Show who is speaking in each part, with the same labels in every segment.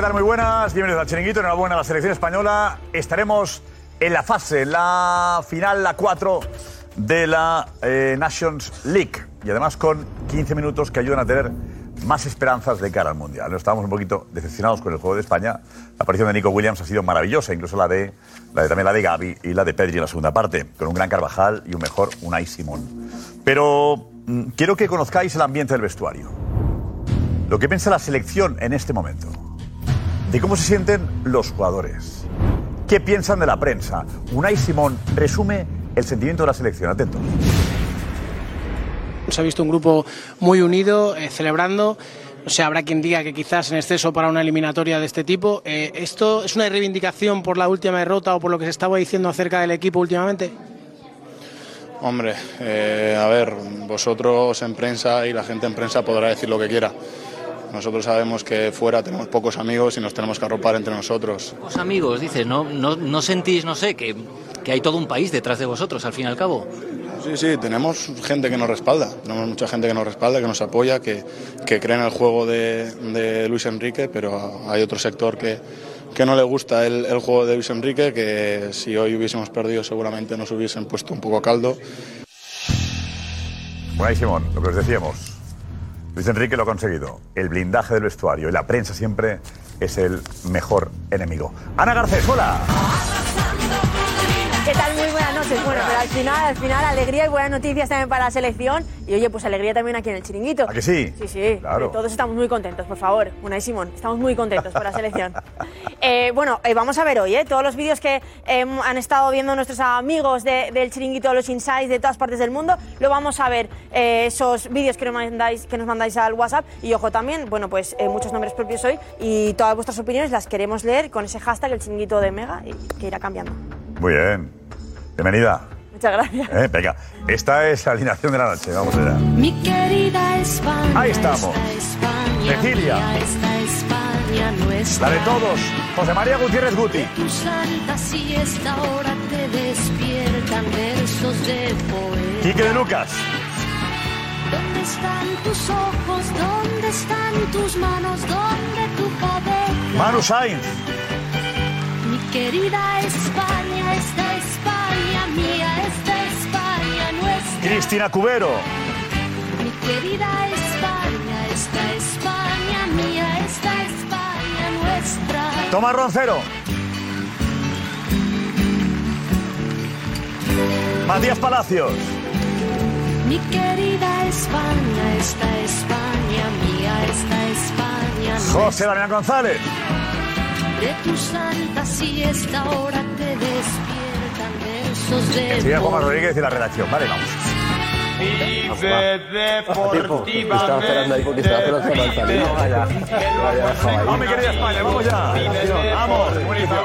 Speaker 1: Muy buenas. Bienvenidos al Chiringuito. Enhorabuena a la selección española. Estaremos en la fase, la final, la 4 de la eh, Nations League. Y además con 15 minutos que ayudan a tener más esperanzas de cara al Mundial. Estábamos un poquito decepcionados con el juego de España. La aparición de Nico Williams ha sido maravillosa, incluso la de, la de también la de Gaby y la de Pedri en la segunda parte, con un gran Carvajal y un mejor Unai Simón. Pero mm, quiero que conozcáis el ambiente del vestuario. Lo que piensa la selección en este momento. De cómo se sienten los jugadores. ¿Qué piensan de la prensa? Unai Simón resume el sentimiento de la selección. Atentos.
Speaker 2: Se ha visto un grupo muy unido, eh, celebrando. O sea, habrá quien diga que quizás en exceso para una eliminatoria de este tipo. Eh, ¿Esto es una reivindicación por la última derrota o por lo que se estaba diciendo acerca del equipo últimamente?
Speaker 3: Hombre, eh, a ver, vosotros en prensa y la gente en prensa podrá decir lo que quiera. Nosotros sabemos que fuera tenemos pocos amigos y nos tenemos que arropar entre nosotros.
Speaker 4: Los amigos, dices, ¿no, no, no sentís, no sé, que, que hay todo un país detrás de vosotros, al fin y al cabo?
Speaker 3: Sí, sí, tenemos gente que nos respalda, tenemos mucha gente que nos respalda, que nos apoya, que, que cree en el juego de, de Luis Enrique, pero hay otro sector que, que no le gusta el, el juego de Luis Enrique, que si hoy hubiésemos perdido seguramente nos hubiesen puesto un poco a caldo.
Speaker 1: Unai Simón, lo que os decíamos. Luis Enrique lo ha conseguido. El blindaje del vestuario y la prensa siempre es el mejor enemigo. Ana Garcés, hola.
Speaker 5: ¿Qué tal? Bueno, pero al final, al final, alegría y buenas noticias también para la selección. Y oye, pues alegría también aquí en el chiringuito.
Speaker 1: ¿A que sí?
Speaker 5: Sí, sí.
Speaker 1: Claro.
Speaker 5: Todos estamos muy contentos, por favor. Una y Simón, estamos muy contentos por la selección. Eh, bueno, eh, vamos a ver hoy, ¿eh? Todos los vídeos que eh, han estado viendo nuestros amigos de- del chiringuito, los insights de todas partes del mundo, lo vamos a ver. eh, esos vídeos que nos mandáis, que nos mandáis al WhatsApp. Y ojo también, bueno, pues eh, muchos nombres propios hoy. Y todas vuestras opiniones las queremos leer con ese hashtag, el chiringuito de Mega, y que irá cambiando.
Speaker 1: Muy bien. Bienvenida.
Speaker 5: Muchas gracias.
Speaker 1: Eh, venga, esta es la alineación de la noche. Vamos allá.
Speaker 6: Mi querida España.
Speaker 1: Ahí estamos.
Speaker 6: España
Speaker 1: Cecilia.
Speaker 6: mía, esta España nuestra.
Speaker 1: La de todos. José María Gutiérrez Guti.
Speaker 6: Tu santa siesta ahora te despiertan versos de poeta.
Speaker 1: Quique de Lucas.
Speaker 6: ¿Dónde están tus ojos? ¿Dónde están tus manos? ¿Dónde tu cabeza?
Speaker 1: Manu Sainz.
Speaker 6: Mi querida España, esta
Speaker 1: Cristina Cubero.
Speaker 6: Mi querida España, esta España mía, esta España nuestra.
Speaker 1: Tomás Roncero. Matías Palacios.
Speaker 6: Mi querida España, esta España mía, esta España
Speaker 1: José Damián González.
Speaker 6: De tu santa siesta ahora te despiertan versos de
Speaker 1: Juan. Rodríguez y la redacción. Vale, vamos.
Speaker 7: Estaba esperando ahí porque estaba esperando al salir.
Speaker 1: Vamos, mi querida España, vamos ya. Vamos. ¿cómo estás?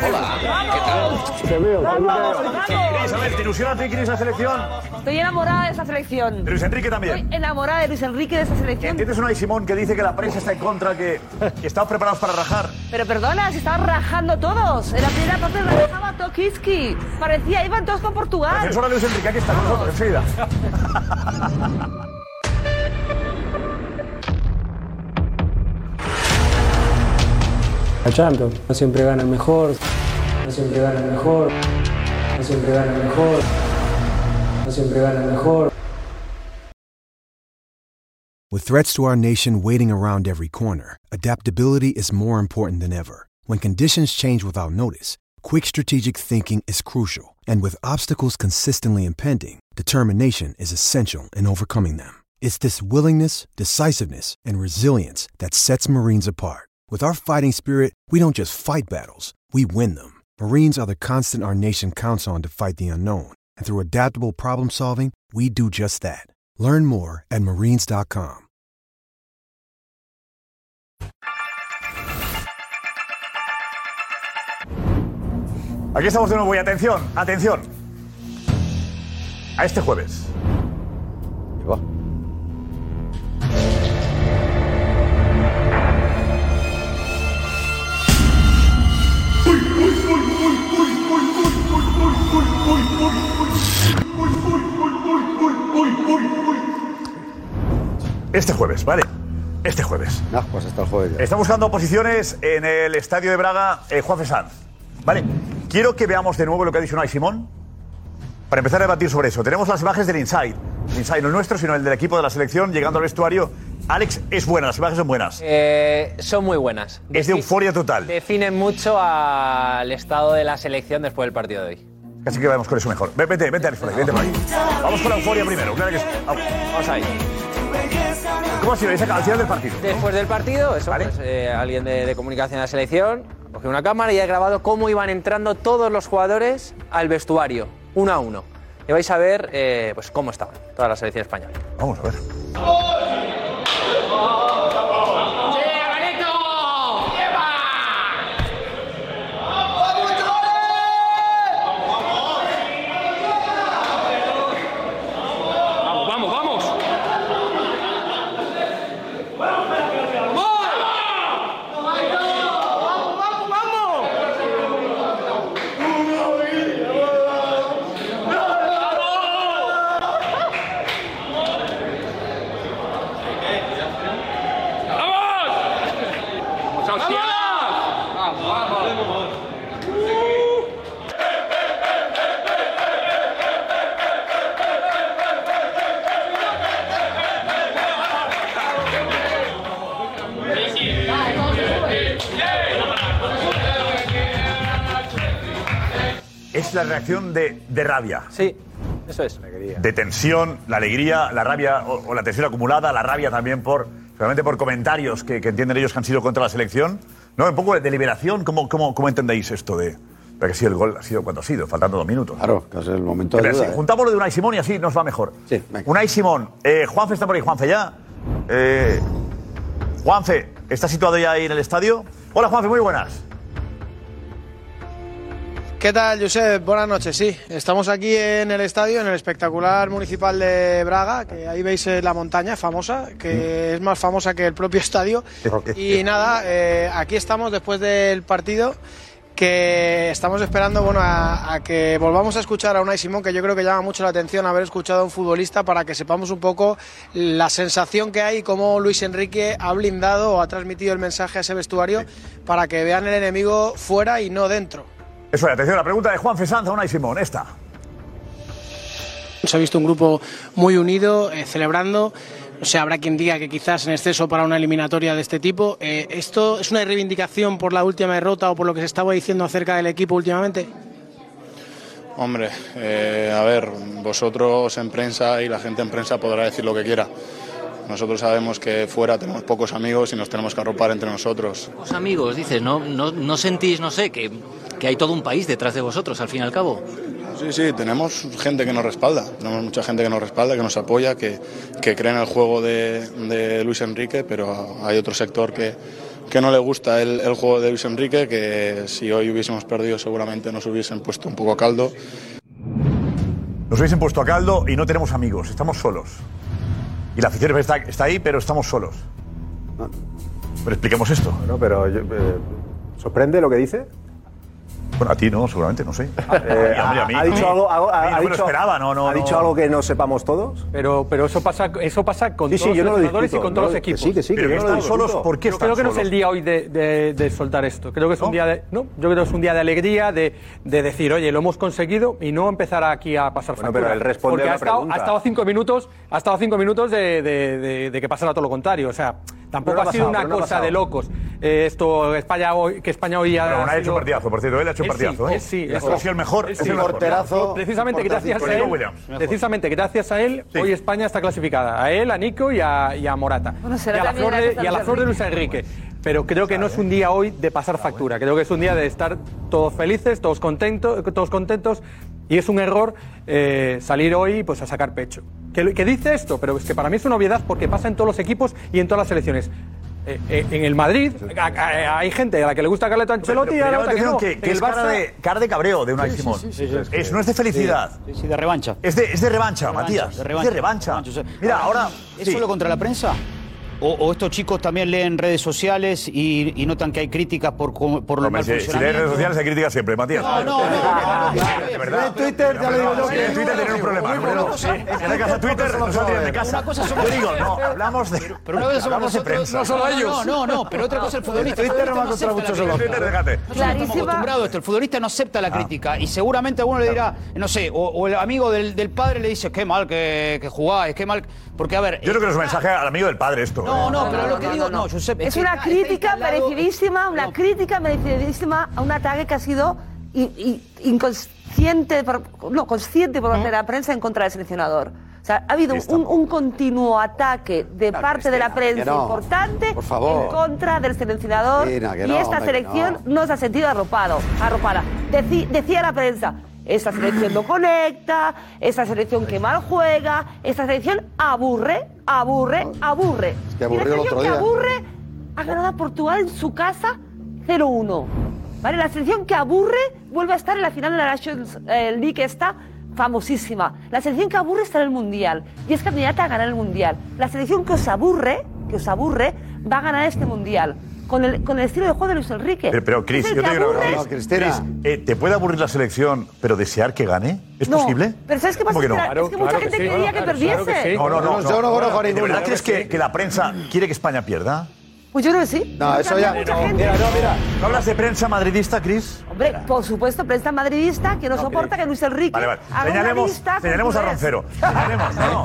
Speaker 7: Te veo.
Speaker 1: Cris, a ver, ¿te ilusiona a ti, Cris, la selección?
Speaker 8: Estoy enamorada de esa selección.
Speaker 1: De Luis Enrique también.
Speaker 8: Estoy enamorada de Luis Enrique de esa selección.
Speaker 1: ¿Entiendes una Simón que dice que la prensa está en contra, que, que estamos preparados para rajar?
Speaker 8: Pero perdona, se estaban rajando todos. En la primera parte rajaba Tokiski. Parecía, iban todos con Portugal.
Speaker 1: defensora de Luis Enrique, aquí está con nosotros, enseguida.
Speaker 9: Champions. No siempre gana el mejor. No siempre gana el mejor. No siempre gana el mejor. No siempre gana el mejor.
Speaker 10: With threats to our nation waiting around every corner, adaptability is more important than ever. When conditions change without notice, quick strategic thinking is crucial. And with obstacles consistently impending, determination is essential in overcoming them. It's this willingness, decisiveness, and resilience that sets Marines apart. With our fighting spirit, we don't just fight battles, we win them. Marines are the constant our nation counts on to fight the unknown. And through adaptable problem solving, we do just that. Learn more at marines.com.
Speaker 1: Aquí estamos de nuevo y atención, atención. A este jueves. Este jueves, ¿vale? Este jueves.
Speaker 7: No, pues hasta el jueves ya.
Speaker 1: Está buscando posiciones en el estadio de Braga, eh, Juan Sanz. Vale, quiero que veamos de nuevo lo que ha dicho Unai Simón para empezar a debatir sobre eso. Tenemos las imágenes del Inside. El Inside no el nuestro, sino el del equipo de la selección llegando al vestuario. Alex, es buena, las imágenes son buenas.
Speaker 11: Eh, son muy buenas.
Speaker 1: Es de euforia total.
Speaker 11: Definen mucho al estado de la selección después del partido de hoy.
Speaker 1: Así que vamos con eso mejor. Ve- Vete, vete, Alex, por ahí, vete por ahí. Vamos con la euforia primero. claro que. Vamos
Speaker 11: ahí.
Speaker 1: ¿Cómo ha sido? Al final del partido.
Speaker 11: Después del partido, eso, pues, eh, alguien de, de comunicación de la selección cogió una cámara y ha grabado cómo iban entrando todos los jugadores al vestuario, uno a uno. Y vais a ver eh, pues, cómo estaban toda la selección española.
Speaker 1: Vamos a ver. Es la reacción de, de rabia.
Speaker 11: Sí, eso es.
Speaker 1: De tensión, la alegría, la rabia o, o la tensión acumulada, la rabia también por, seguramente por comentarios que, que entienden ellos que han sido contra la selección. ¿No? Un poco de liberación. ¿Cómo, cómo, cómo entendéis esto de.? Porque sí, el gol ha sido cuando ha sido, faltando dos minutos.
Speaker 7: Claro, que es el momento de
Speaker 1: Pero
Speaker 7: duda.
Speaker 1: sí,
Speaker 7: ¿eh?
Speaker 1: juntamos lo de Unai Simón y así nos va mejor. Sí, Unai Simón, eh, Juanfe está por ahí, Juanfe ya. Eh, Juanfe, ¿está situado ya ahí en el estadio? Hola Juanfe, muy buenas.
Speaker 2: ¿Qué tal, Josep? Buenas noches, sí. Estamos aquí en el estadio, en el espectacular municipal de Braga, que ahí veis eh, la montaña famosa, que es más famosa que el propio estadio. Y nada, eh, aquí estamos después del partido, que estamos esperando bueno, a, a que volvamos a escuchar a Unai Simón, que yo creo que llama mucho la atención haber escuchado a un futbolista para que sepamos un poco la sensación que hay y cómo Luis Enrique ha blindado o ha transmitido el mensaje a ese vestuario para que vean el enemigo fuera y no dentro.
Speaker 1: Eso es, atención, la pregunta de Juanfe Sanz a Unai Simón, esta.
Speaker 2: Se ha visto un grupo muy unido, eh, celebrando. O sea, habrá quien diga que quizás en exceso para una eliminatoria de este tipo. Eh, ¿Esto es una reivindicación por la última derrota o por lo que se estaba diciendo acerca del equipo últimamente?
Speaker 3: Hombre, eh, a ver, vosotros en prensa y la gente en prensa podrá decir lo que quiera. Nosotros sabemos que fuera tenemos pocos amigos y nos tenemos que arropar entre nosotros.
Speaker 4: Los amigos, dices, ¿no, no, no sentís, no sé, que, que hay todo un país detrás de vosotros, al fin y al cabo?
Speaker 3: Sí, sí, tenemos gente que nos respalda, tenemos mucha gente que nos respalda, que nos apoya, que, que cree en el juego de, de Luis Enrique, pero hay otro sector que, que no le gusta el, el juego de Luis Enrique, que si hoy hubiésemos perdido seguramente nos hubiesen puesto un poco a caldo.
Speaker 1: Nos hubiesen puesto a caldo y no tenemos amigos, estamos solos. Y la afición está, está ahí, pero estamos solos. Pero expliquemos esto.
Speaker 7: No, pero yo, eh, ¿sorprende lo que dice?
Speaker 1: Bueno, a ti no, seguramente, no sé.
Speaker 7: Eh,
Speaker 1: Y, hombre, a mí-
Speaker 7: ha dicho algo, algo-
Speaker 1: a mí
Speaker 7: ha
Speaker 1: no me lo
Speaker 7: dicho-
Speaker 1: esperaba, no, no.
Speaker 7: ¿Ha dicho algo que no sepamos todos?
Speaker 12: Pero, pero eso pasa, eso pasa con
Speaker 7: Sí, sí,
Speaker 12: todos
Speaker 7: yo
Speaker 12: los
Speaker 7: lo
Speaker 12: jugadores y con todos
Speaker 7: no,
Speaker 12: los
Speaker 7: que
Speaker 12: equipos.
Speaker 7: sí, que sí, que
Speaker 1: Pero
Speaker 7: yo
Speaker 1: que
Speaker 7: lo
Speaker 1: están solos. ¿por qué
Speaker 12: Yo
Speaker 1: están
Speaker 12: creo que no es
Speaker 1: solos?
Speaker 12: el día hoy de, de- de soltar esto. Creo que es un día de. No, yo creo que es un día de alegría, de, de decir, oye, lo hemos conseguido y no empezar aquí a pasar
Speaker 7: Bueno,
Speaker 12: factura.
Speaker 7: pero él responde
Speaker 12: Porque
Speaker 7: a
Speaker 12: ha estado,
Speaker 7: pregunta.
Speaker 12: ha estado cinco minutos, ha estado cinco minutos de, de- de- de que pasara todo lo contrario. O sea, tampoco
Speaker 1: no
Speaker 12: ha sido
Speaker 1: ha
Speaker 12: una
Speaker 1: no ha
Speaker 12: cosa
Speaker 1: pasado.
Speaker 12: de locos. Eh, esto, España hoy, que España hoy ha.
Speaker 1: Pero ha hecho
Speaker 12: sido-
Speaker 1: un partidazo, por cierto, él ha hecho un
Speaker 12: sí,
Speaker 1: partidazo, ¿eh?
Speaker 12: él sí, eso.
Speaker 1: ha sido el mejor,
Speaker 12: Él
Speaker 1: es
Speaker 12: sí.
Speaker 1: el mejor.
Speaker 7: Porterazo.
Speaker 12: Precisamente gracias a él, precisamente gracias a él,
Speaker 1: Sí.
Speaker 12: hoy España está clasificada. A él, a Nico y a, y a Morata.
Speaker 8: Bueno,
Speaker 12: y a la flor de,
Speaker 8: a
Speaker 12: y a la
Speaker 8: Luis
Speaker 12: flor de Luis Enrique. Pero creo que no es un día hoy de pasar factura. Creo que es un día de estar todos felices, todos contentos, todos contentos. Y es un error eh, salir hoy pues, a sacar pecho. Que, que dice esto, pero es que para mí es una obviedad porque pasa en todos los equipos y en todas las selecciones. Eh, eh, en el Madrid a- a- hay gente a la que le gusta Carleto Ancelotti y
Speaker 1: Pero
Speaker 12: a la otra que
Speaker 1: atención
Speaker 12: no.
Speaker 1: que,
Speaker 12: En
Speaker 1: que
Speaker 12: el
Speaker 1: es cara
Speaker 12: Barça-
Speaker 1: de, cara de cabreo de Unai
Speaker 12: Sí,
Speaker 1: Simón.
Speaker 12: sí, sí, sí, sí.
Speaker 1: Es, no es de felicidad.
Speaker 13: Sí, sí, de revancha.
Speaker 1: Es de, es de revancha, Matías.
Speaker 13: de
Speaker 1: Es
Speaker 13: revancha,
Speaker 1: de revancha.
Speaker 13: o sea,
Speaker 1: Mira, ahora.
Speaker 13: ¿Es
Speaker 1: sí.
Speaker 13: solo contra la prensa? O, o estos chicos también leen redes sociales y, y notan que hay críticas por, por lo mal
Speaker 1: si, si lees redes sociales se critica siempre, Matías.
Speaker 13: No, no, no,
Speaker 1: De verdad.
Speaker 7: En Twitter, ya le digo yo
Speaker 1: en Twitter tienen un problema. no. En la casa Twitter no de casa. Yo digo, no, hablamos de,
Speaker 13: Pero una cosa somos nosotros, no solo ellos. No, no, no, pero otra cosa el futbolista.
Speaker 7: Twitter no va a encontrar
Speaker 13: la
Speaker 1: En Twitter, déjate.
Speaker 13: Estamos acostumbrados a esto. El futbolista no acepta la crítica y seguramente alguno le dirá, no sé, o, el amigo del, padre le dice, qué mal que, que jugáis, qué mal. Porque, a ver.
Speaker 1: Yo creo que es un mensaje al amigo del padre esto.
Speaker 13: No, no, pero lo que digo, no, Josep,
Speaker 8: Es
Speaker 13: que
Speaker 8: una crítica merecidísima, una crítica merecidísima a un ataque que ha sido in- in- inconsciente, por- no, consciente por parte de la prensa en contra del seleccionador. O sea, ha habido un, un continuo ataque de parte de la prensa
Speaker 7: no.
Speaker 8: importante
Speaker 7: Por favor.
Speaker 8: en contra del seleccionador
Speaker 7: no,
Speaker 8: y
Speaker 7: no,
Speaker 8: esta
Speaker 7: hombre,
Speaker 8: selección
Speaker 7: no.
Speaker 8: no. se ha sentido arropado, arropada. Deci- decía la prensa, esta selección no conecta, esta selección que mal juega, esta selección aburre, aburre, aburre.
Speaker 7: que
Speaker 8: y la
Speaker 7: el
Speaker 8: selección
Speaker 7: otro
Speaker 8: que
Speaker 7: día.
Speaker 8: aburre ha ganado a Portugal en su casa 0-1. ¿Vale? La selección que aburre vuelve a estar en la final de la Nations eh, League esta famosísima. La selección que aburre está en el Mundial y es candidata a ganar el Mundial. La selección que os aburre, que os aburre, va a ganar este Mundial. Con el, con el estilo de juego de Luis Enrique.
Speaker 1: Pero, pero Cris, yo te
Speaker 8: que
Speaker 1: digo una cosa. Cris, eh, ¿te puede aburrir la selección, pero desear que gane? ¿Es
Speaker 8: No,
Speaker 1: posible?
Speaker 8: Pero ¿sabes qué pasa?
Speaker 1: ¿Cómo que no?
Speaker 8: Es que- es que mucha
Speaker 12: Claro que
Speaker 8: gente
Speaker 12: sí.
Speaker 8: quería que
Speaker 12: Claro,
Speaker 8: perdiese.
Speaker 12: que sí.
Speaker 1: No, no, no.
Speaker 7: Yo no conozco a
Speaker 1: ¿De
Speaker 7: ninguno.
Speaker 1: verdad crees que, que la prensa quiere que España pierda?
Speaker 8: Pues yo creo que sí.
Speaker 7: No, eso ya.
Speaker 8: mucha
Speaker 7: no,
Speaker 8: gente-
Speaker 7: Mira, no, mira.
Speaker 1: ¿No hablas de prensa madridista, Cris?
Speaker 8: Hombre, por supuesto, prensa madridista que no, soporta que Luis Enrique
Speaker 1: Vale, vale.
Speaker 8: haga una
Speaker 1: Señalemos, señalemos a. Roncero. Señalemos, no, no.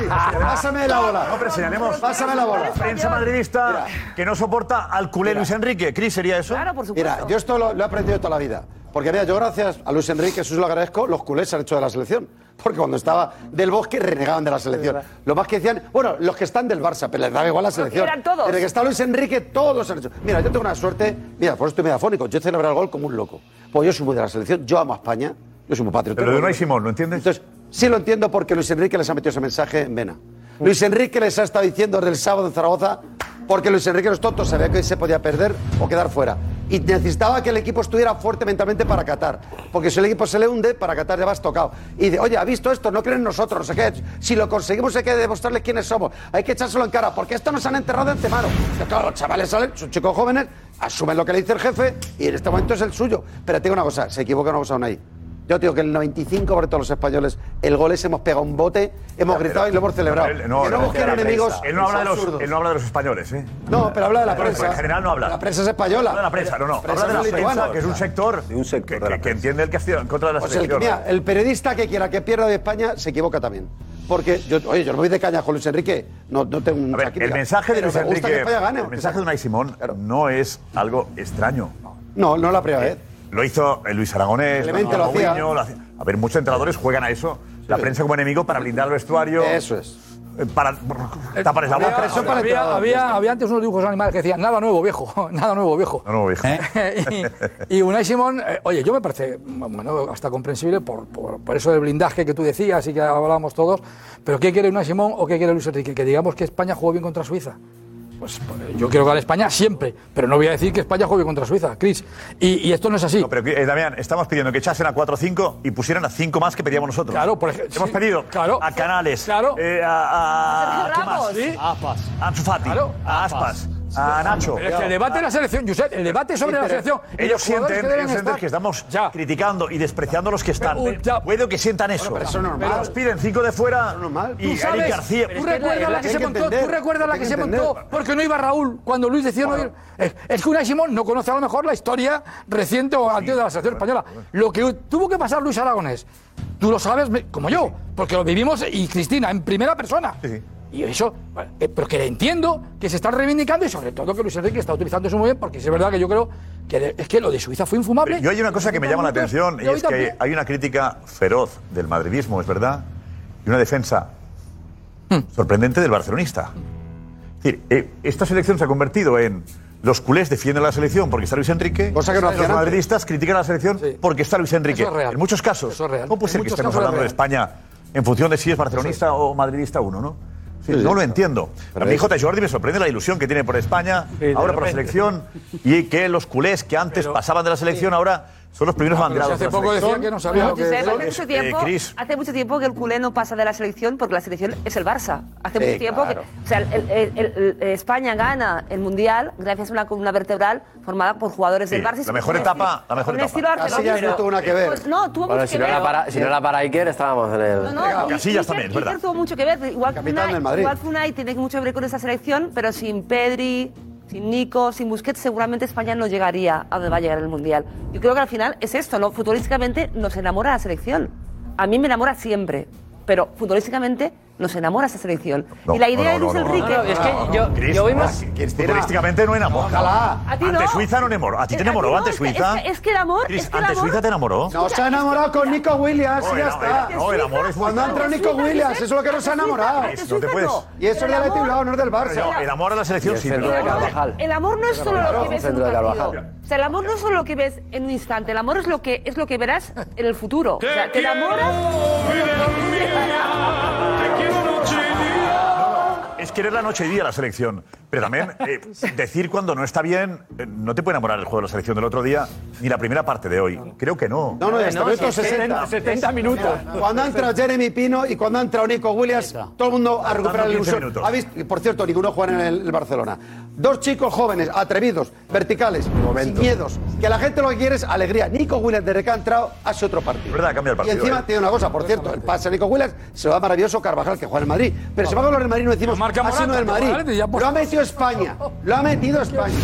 Speaker 7: Sí, Pásame la bola.
Speaker 1: No, pero señalemos.
Speaker 7: Pásame la bola.
Speaker 1: Prensa madridista que no soporta al culé Luis Enrique. Cris, ¿sería eso?
Speaker 8: Claro, por supuesto.
Speaker 7: Mira, yo esto lo, lo he aprendido toda la vida. Porque mira, yo gracias a Luis Enrique, eso se lo agradezco, los culés se han hecho de la selección. Porque cuando estaba del bosque renegaban de la selección. Lo más que decían, bueno, los que están del Barça, pero les daba igual la selección.
Speaker 8: eran todos.
Speaker 7: Desde que está Luis Enrique, todos han hecho. Mira, yo tengo una suerte, mira, por eso estoy megafónico, yo celebro el gol como un loco. Pues yo soy muy de la selección, yo amo a España, yo soy muy patriota.
Speaker 1: Pero de Unai Simón, ¿lo entiendes?
Speaker 7: Entonces, sí lo entiendo porque Luis Enrique les ha metido ese mensaje en vena. Luis Enrique les ha estado diciendo desde el sábado en Zaragoza, porque Luis Enrique no es sabía que se podía perder o quedar fuera. Y necesitaba que el equipo estuviera fuerte mentalmente para Qatar. Porque si el equipo se le hunde, para Qatar ya vas tocado. Y dice, oye, ¿ha visto esto? No creen en nosotros, no sé qué. Si lo conseguimos hay que demostrarles quiénes somos. Hay que echárselo en cara, porque esto nos han enterrado de antemano. Que claro, los chavales salen, son chicos jóvenes, asumen lo que le dice el jefe y en este momento es el suyo. Pero te digo una cosa, se equivoca una cosa aún ahí. Yo te digo que el 95% de los españoles, el gol ese hemos pegado un bote, hemos gritado y lo hemos celebrado.
Speaker 1: Él,
Speaker 7: que no busquen enemigos.
Speaker 1: Él no habla, de los, él no habla de los españoles, ¿eh?
Speaker 7: No, pero habla de la
Speaker 1: Bueno,
Speaker 7: prensa.
Speaker 1: En general no habla.
Speaker 7: La prensa es española.
Speaker 1: Habla de la prensa, no, no.
Speaker 7: prensa
Speaker 1: Habla de la
Speaker 7: es lituana.
Speaker 1: prensa, que es un sector,
Speaker 7: un sector
Speaker 1: que,
Speaker 7: de
Speaker 1: que- que entiende el que ha sido en contra de la
Speaker 7: Pues el,
Speaker 1: selección.
Speaker 7: mira, el periodista que quiera que pierda de España se equivoca también. Porque yo, oye, yo no voy de caña con Luis Enrique, no, no tengo un
Speaker 1: A ver, el mensaje de
Speaker 7: pero
Speaker 1: Luis
Speaker 7: me gusta
Speaker 1: Enrique,
Speaker 7: que España gane.
Speaker 1: el mensaje de Unai Simón no es algo extraño.
Speaker 7: No, no la primera vez.
Speaker 1: Lo hizo eh, Luis Aragonés,
Speaker 7: Clemente
Speaker 1: hizo
Speaker 7: lo hacía.
Speaker 1: Mourinho, lo hacía. A ver, muchos entrenadores juegan a eso. La prensa como enemigo para blindar el vestuario.
Speaker 7: Eso es.
Speaker 1: eh, Para taparles la boca.
Speaker 14: había, había, había antes unos dibujos animales que decían nada nuevo, viejo, nada nuevo, viejo.
Speaker 1: No, no, viejo.
Speaker 14: y, y Unai Simón, eh, oye, yo me parece bueno, hasta comprensible por, por, por eso del blindaje que tú decías y que hablábamos todos, pero ¿qué quiere Unai Simón o qué quiere Luis Enrique? Que digamos que España jugó bien contra Suiza. Pues, pues, yo quiero ganar España siempre, pero no voy a decir que España juegue contra Suiza, Cris. Y, y esto no es así.
Speaker 1: No, pero eh, Damián, estamos pidiendo que echasen a 4 o 5 y pusieran a 5 más que pedíamos nosotros.
Speaker 14: Claro, por ejemplo.
Speaker 1: Hemos
Speaker 14: sí,
Speaker 1: pedido
Speaker 14: claro,
Speaker 1: a Canales,
Speaker 14: claro.
Speaker 1: eh, a, a,
Speaker 8: Sergio
Speaker 1: ¿qué más?
Speaker 8: Ramos.
Speaker 13: Aspas.
Speaker 1: A Ansu Fati,
Speaker 14: Claro.
Speaker 1: a Aspas. A Nacho.
Speaker 14: Pero es que el debate de la selección, Josep, el debate sobre
Speaker 1: Sí,
Speaker 14: la selección.
Speaker 1: Ellos sienten,
Speaker 14: que
Speaker 1: ellos sienten que estamos criticando y despreciando a los que están.
Speaker 14: Pero, ya.
Speaker 1: Puede que sientan eso.
Speaker 7: pero eso es normal.
Speaker 1: Pero nos piden cinco de fuera y Eric García.
Speaker 14: tú recuerdas la que se montó, tú recuerdas la que se montó, porque no iba Raúl cuando Luis decía no ir. Es, es que Unai Simón no conoce a lo mejor la historia reciente o antigua de la selección española. Lo que tuvo que pasar Luis Aragonés, tú lo sabes como yo, porque lo vivimos y Cristina en primera persona. Y eso, eh, pero que entiendo que se están reivindicando y sobre todo que Luis Enrique está utilizando eso muy bien, porque es verdad que yo creo que es que lo de Suiza fue infumable.
Speaker 1: Yo hay una cosa que me llama la atención y es que hay una crítica feroz del madridismo, es verdad, y una defensa
Speaker 14: Hmm.
Speaker 1: sorprendente del barcelonista. Es decir, eh, esta selección se ha convertido en los culés defienden a la selección porque está Luis Enrique,
Speaker 7: Cosa que no
Speaker 1: los madridistas critican a la selección porque está Luis Enrique.
Speaker 14: Eso es real.
Speaker 1: En muchos casos,
Speaker 14: Eso es real.
Speaker 1: ¿cómo puede
Speaker 14: En
Speaker 1: ser que estemos
Speaker 14: es
Speaker 1: hablando de. España en función de si es barcelonista o madridista uno, no? Sí,
Speaker 7: Sí,
Speaker 1: no
Speaker 7: sí.
Speaker 1: lo entiendo. a mí, J. Jordi, me sorprende la ilusión que tiene por España, ahora por la selección, y que los culés que antes pasaban de la selección ahora son los primeros
Speaker 14: Ah,
Speaker 1: banderados.
Speaker 14: hace poco decía
Speaker 1: selección.
Speaker 14: que no sabía lo que
Speaker 8: Josep, hace mucho tiempo,
Speaker 1: Eh, Cris.
Speaker 8: hace mucho tiempo que el culé no pasa de la selección porque la selección es el Barça. Hace
Speaker 7: Sí,
Speaker 8: mucho tiempo
Speaker 7: claro.
Speaker 8: que, o sea, el- el- el- el- España gana el mundial gracias a una columna vertebral formada por jugadores
Speaker 1: Sí,
Speaker 8: del Barça. y
Speaker 1: la mejor
Speaker 8: con un
Speaker 1: etapa-
Speaker 8: estilo-
Speaker 1: la mejor
Speaker 8: con un
Speaker 1: etapa.
Speaker 8: estilo
Speaker 7: Casillas no tuvo nada que ver.
Speaker 8: Pues no, tuvo
Speaker 15: Bueno,
Speaker 8: mucho
Speaker 15: si
Speaker 8: que
Speaker 15: no, era
Speaker 8: ver.
Speaker 15: para, si no era para Iker, estábamos en el.
Speaker 8: No, no, y-
Speaker 1: Casillas
Speaker 8: Iker-
Speaker 1: también, es verdad.
Speaker 8: Iker tuvo mucho que ver. Igual que
Speaker 7: Capitán
Speaker 8: Unai-
Speaker 7: del Madrid.
Speaker 8: Igual que Unai tiene mucho que ver con esa selección, pero sin Pedri, sin Nico, sin Busquets, seguramente España no llegaría a donde va a llegar el Mundial. Yo creo que al final es esto, ¿no? Futbolísticamente nos enamora la selección. A mí me enamora siempre, pero futbolísticamente nos enamora esa selección.
Speaker 1: No,
Speaker 8: y la idea
Speaker 1: no,
Speaker 8: de Luis
Speaker 1: no, no, no,
Speaker 8: Enrique...
Speaker 11: No, no, es que yo,
Speaker 1: Cris,
Speaker 11: yo voy más.
Speaker 1: que futbolísticamente no enamoró.
Speaker 7: Ojalá.
Speaker 8: A ti
Speaker 1: Ante
Speaker 8: no.
Speaker 1: Suiza no enamoró. ¿A ti te enamoró ante
Speaker 8: es que-
Speaker 1: Suiza?
Speaker 8: es que- es que el amor-
Speaker 1: Cris,
Speaker 8: es que el
Speaker 1: ¿ante
Speaker 8: amor-
Speaker 1: Suiza te enamoró?
Speaker 7: No se ha enamorado con Nico Williams,
Speaker 1: No,
Speaker 7: y ya
Speaker 1: el-
Speaker 7: está.
Speaker 1: no, el amor es
Speaker 7: Cuando
Speaker 1: claro.
Speaker 7: Nico Williams, eso es lo que no se ha enamorado.
Speaker 1: No te puedes...
Speaker 7: Y eso es del Bilbao, no es del Barça.
Speaker 1: El amor a la selección sí,
Speaker 15: centro
Speaker 1: pero...
Speaker 15: de Carvajal.
Speaker 8: El amor no es solo lo que ves en un partido. O sea, el amor no es solo lo que ves en un instante. El amor es lo que es lo que verás en el futuro. O sea, te enamoras.
Speaker 1: Es querer la noche y día la selección. Pero también eh, decir cuando no está bien, eh, no te puede enamorar el juego de la selección del otro día, ni la primera parte de hoy. Creo que no.
Speaker 7: No, no, ya está.
Speaker 11: No,
Speaker 7: minuto
Speaker 11: sí,
Speaker 7: 60.
Speaker 12: 70 minutos.
Speaker 7: Cuando ha entrado Jeremy Pino y cuando ha entrado Nico Williams, todo el mundo ha recuperado la
Speaker 1: 15
Speaker 7: ilusión. Ha visto, por cierto, ninguno juega en el, el Barcelona. Dos chicos jóvenes, atrevidos, verticales, sin miedos, que la gente lo que quiere es alegría. Nico Williams, desde que ha entrado, hace otro partido.
Speaker 1: verdad, cambia el partido,
Speaker 7: Y encima
Speaker 1: ¿eh?
Speaker 7: tiene una cosa, por cierto, el pase a Nico Williams se lo da maravilloso Carvajal, que juega en Madrid. Pero si va con los del Madrid, no decimos,
Speaker 14: marca
Speaker 7: del Madrid. Lo ha metido España, lo ha metido España.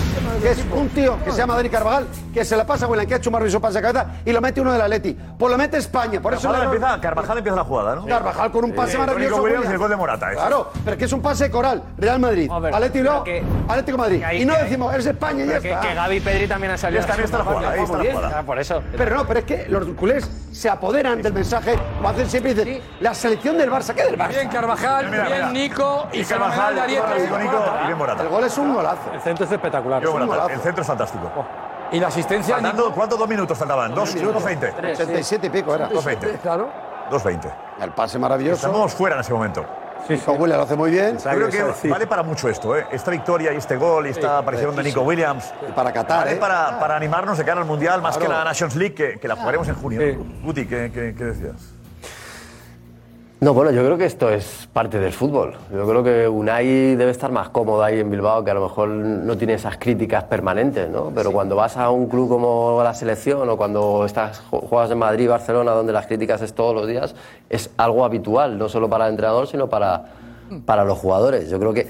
Speaker 7: Que es un tío que se llama Dani Carvajal, que se la pasa a que ha hecho un maravilloso pase de cabeza y lo mete uno del Atleti. Pues lo mete España, por eso
Speaker 1: Carvajal empieza, Carvajal empieza la jugada, ¿no?
Speaker 7: Carvajal con un pase
Speaker 1: Sí.
Speaker 7: maravilloso.
Speaker 1: Williams el gol de Morata, eso.
Speaker 7: Claro, pero que es un pase coral. Real Madrid,
Speaker 11: A ver,
Speaker 7: Atlético Bilbao,
Speaker 11: pero que-
Speaker 7: Atlético Madrid.
Speaker 11: que hay-
Speaker 7: y no decimos, es España y ya
Speaker 11: que,
Speaker 7: está.
Speaker 11: que Gaby y Pedri también han salido.
Speaker 1: Ya está, la jugada, ahí está la jugada.
Speaker 11: Por eso.
Speaker 7: Pero no, pero es que los culés se apoderan del mensaje, como hacen siempre, y dicen, la selección del Barça, ¿qué del Barça?
Speaker 14: Bien Carvajal, bien. Nico y
Speaker 1: Y
Speaker 14: fenomenal
Speaker 1: Carvajal, y Morata.
Speaker 7: El gol es un golazo.
Speaker 12: El centro es espectacular.
Speaker 7: Un.
Speaker 1: El centro es fantástico.
Speaker 14: Y la asistencia
Speaker 1: Faltando. ¿Cuántos dos minutos faltaban? ¿Dos minutos veinte?
Speaker 7: 87 y pico era.
Speaker 1: Dos veinte.
Speaker 14: Claro.
Speaker 1: Dos veinte.
Speaker 7: El pase maravilloso.
Speaker 1: Estamos fuera en ese momento.
Speaker 7: Nico Williams lo hace muy bien.
Speaker 1: Yo creo que vale para mucho esto, ¿eh? Esta victoria y este gol y esta aparición de Nico Williams.
Speaker 7: Y para Qatar,
Speaker 1: Vale
Speaker 7: ¿eh?
Speaker 1: para, para animarnos de cara al Mundial, más que la Nations League, que, que la jugaremos en junio.
Speaker 12: Sí.
Speaker 1: Guti, ¿qué, qué, qué decías?
Speaker 15: No, bueno, yo creo que esto es parte del fútbol. Yo creo que Unai debe estar más cómodo ahí en Bilbao, que a lo mejor no tiene esas críticas permanentes, ¿no? Pero cuando vas a un club como la selección o cuando estás juegas en Madrid, Barcelona, donde las críticas es todos los días, es algo habitual, no solo para el entrenador, sino para, para los jugadores. Yo creo que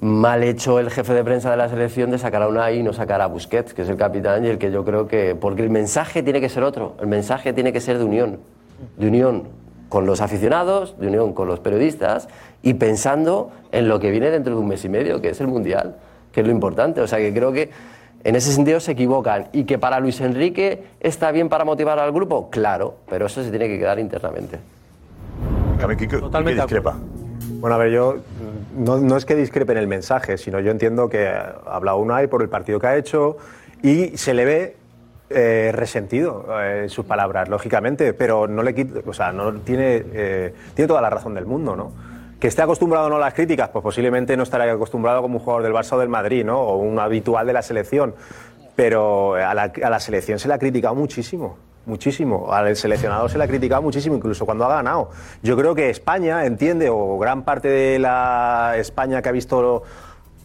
Speaker 15: mal hecho el jefe de prensa de la selección de sacar a Unai y no sacar a Busquets, que es el capitán y el que yo creo que... Porque el mensaje tiene que ser otro, el mensaje tiene que ser de unión, de unión con los aficionados, de unión con los periodistas y pensando en lo que viene dentro de un mes y medio, que es el Mundial, que es lo importante. O sea que creo que en ese sentido se equivocan y que para Luis Enrique está bien para motivar al grupo, claro, pero eso se tiene que quedar internamente.
Speaker 1: Totalmente discrepa.
Speaker 16: Bueno, a ver, yo mm, no, no es que discrepe en el mensaje, sino yo entiendo que habla Unai por el partido que ha hecho y se le ve eh, resentido eh, sus palabras, lógicamente, pero no le quita, o sea, no tiene, eh, tiene toda la razón del mundo, ¿no? Que esté acostumbrado o no a las críticas, pues posiblemente no estará acostumbrado como un jugador del Barça o del Madrid, ¿no? O un habitual de la selección. Pero a la, a la selección se le ha criticado muchísimo, muchísimo. Al seleccionador se le ha criticado muchísimo, incluso cuando ha ganado. Yo creo que España entiende, o gran parte de la España que ha visto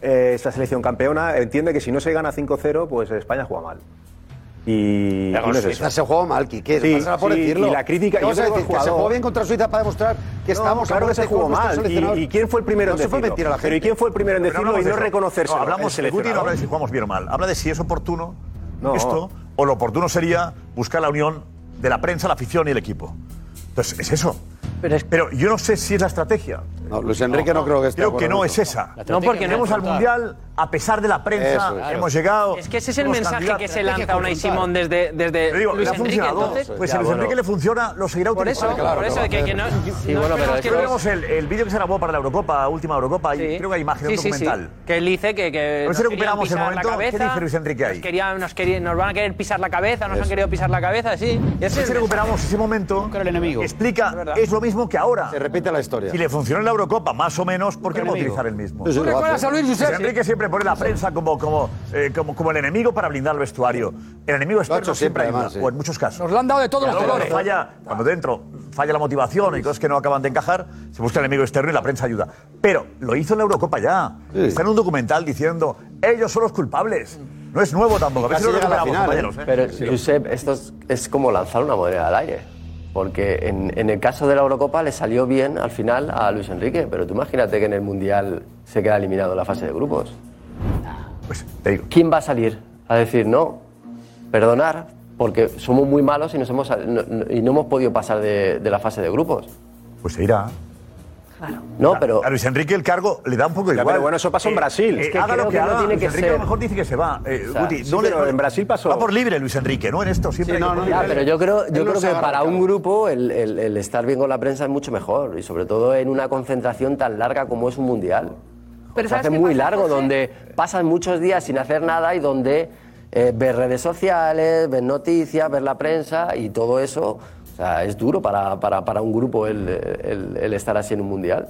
Speaker 16: eh, esta selección campeona entiende que si no se gana 5-0, pues España juega mal. Y, y
Speaker 7: Pero
Speaker 16: no es
Speaker 7: Suiza
Speaker 16: eso.
Speaker 7: se jugó mal, Quique.
Speaker 16: Sí,
Speaker 7: por
Speaker 16: sí,
Speaker 7: decirlo.
Speaker 16: y la crítica-
Speaker 7: ¿Qué
Speaker 16: yo creo que
Speaker 7: decir? Que se jugó bien contra Suiza para demostrar que
Speaker 16: No,
Speaker 7: estamos
Speaker 16: claro que se jugó mal. ¿Y, y quién fue el primero en
Speaker 7: No se fue
Speaker 16: decirlo?
Speaker 7: mentir a la
Speaker 16: Pero ¿y
Speaker 7: gente.
Speaker 16: quién fue el primero en
Speaker 1: Pero
Speaker 16: decirlo
Speaker 1: hablamos
Speaker 16: y
Speaker 1: de
Speaker 16: no reconocerse?
Speaker 1: No, hablamos, el Guti no habla de si jugamos bien o mal, habla de si es oportuno
Speaker 16: No.
Speaker 1: esto o lo oportuno sería buscar la unión de la prensa, la afición y el equipo. Entonces, es eso. Pero, yo no sé si es la estrategia.
Speaker 7: No, Luis Enrique no creo que esté
Speaker 1: Creo que no es esa. No, porque
Speaker 7: no
Speaker 1: al
Speaker 7: es
Speaker 1: Mundial, a pesar de la prensa,
Speaker 7: Eso es.
Speaker 1: hemos llegado.
Speaker 11: Es que ese es el mensaje
Speaker 1: candidatos.
Speaker 11: que se lanza una y Simón desde, desde
Speaker 1: digo,
Speaker 11: Luis
Speaker 1: le ha
Speaker 11: Enrique.
Speaker 1: funcionado.
Speaker 11: Entonces,
Speaker 1: pues si a Luis Enrique le funciona, lo seguirá
Speaker 11: Por eso,
Speaker 1: utilizando.
Speaker 11: por eso, de que, que no.
Speaker 1: Sí,
Speaker 11: no
Speaker 1: bueno, pero que vemos el, el vídeo que se grabó para la Eurocopa, última Eurocopa, y
Speaker 11: Sí.
Speaker 1: creo que hay imagen de
Speaker 11: Sí,
Speaker 1: un
Speaker 11: sí, sí.
Speaker 1: documental.
Speaker 11: Que él dice que. que
Speaker 1: A ver
Speaker 11: nos
Speaker 1: recuperamos el
Speaker 11: la
Speaker 1: momento. ¿Qué dice Luis Enrique ahí?
Speaker 11: Nos, querían, nos, querían- nos van a querer pisar la cabeza, nos han
Speaker 1: Eso.
Speaker 11: querido pisar la cabeza, sí. Y
Speaker 1: A
Speaker 11: ese
Speaker 1: ver
Speaker 11: es
Speaker 1: si
Speaker 11: el
Speaker 1: recuperamos ese momento. Explica, es lo mismo que ahora.
Speaker 7: Se repite la historia.
Speaker 1: Si le funcionó en la Eurocopa, más o menos, ¿por qué no
Speaker 7: enemigo.
Speaker 1: utilizar el mismo?
Speaker 7: ¿Tú recuerdas a Luis?
Speaker 1: Enrique siempre pone la prensa como, como, eh, como, como el enemigo para blindar el vestuario. El enemigo externo siempre
Speaker 7: siempre,
Speaker 1: ayuda,
Speaker 7: además, sí.
Speaker 1: o en muchos casos.
Speaker 14: Nos lo han dado de todos los colores.
Speaker 1: Cuando, falla, cuando dentro falla la motivación y cosas que no acaban de encajar, se busca el enemigo externo y la prensa ayuda. Pero lo hizo en la Eurocopa ya. Está en un documental diciendo, ellos son los culpables. No es nuevo tampoco. A ver si lo recuperamos, compañeros. ¿eh?
Speaker 15: Pero, Josep, esto es, es como lanzar una moneda al aire. Porque en, en el caso de la Eurocopa le salió bien al final a Luis Enrique, pero tú imagínate que en el Mundial se queda eliminado en la fase de grupos.
Speaker 1: Pues te digo.
Speaker 15: ¿Quién va a salir a decir no? Perdonar, porque somos muy malos y, nos hemos, no- no- y no hemos podido pasar de, de la fase de grupos.
Speaker 1: Pues se irá.
Speaker 15: No, pero.
Speaker 1: A Luis Enrique el cargo le da un poco
Speaker 16: Ya,
Speaker 1: igual.
Speaker 16: pero bueno, eso pasó en Brasil.
Speaker 1: Eh,
Speaker 16: Es que
Speaker 1: haga
Speaker 16: creo
Speaker 1: lo que,
Speaker 16: que no
Speaker 1: haga.
Speaker 16: tiene
Speaker 1: Luis
Speaker 16: que
Speaker 1: Enrique a
Speaker 16: ser.
Speaker 1: lo mejor dice que se va. Eh,
Speaker 16: O sea,
Speaker 1: Guti,
Speaker 16: sí,
Speaker 1: no le-
Speaker 16: en Brasil pasó.
Speaker 1: Va por libre Luis Enrique, ¿no? En esto siempre.
Speaker 15: Ya,
Speaker 1: libre.
Speaker 15: pero yo creo, yo
Speaker 1: no
Speaker 15: creo que para un grupo el, el- el estar bien con la prensa es mucho mejor y sobre todo en una concentración tan larga como es un mundial.
Speaker 8: Pero
Speaker 15: Se
Speaker 8: ¿sabes
Speaker 15: hace muy
Speaker 8: pasa,
Speaker 15: largo,
Speaker 8: José?
Speaker 15: donde pasan muchos días sin hacer nada y donde eh, ves redes sociales, ves noticias, ves la prensa y todo eso. O sea, es duro para, para, para un grupo el, el- el estar así en un mundial.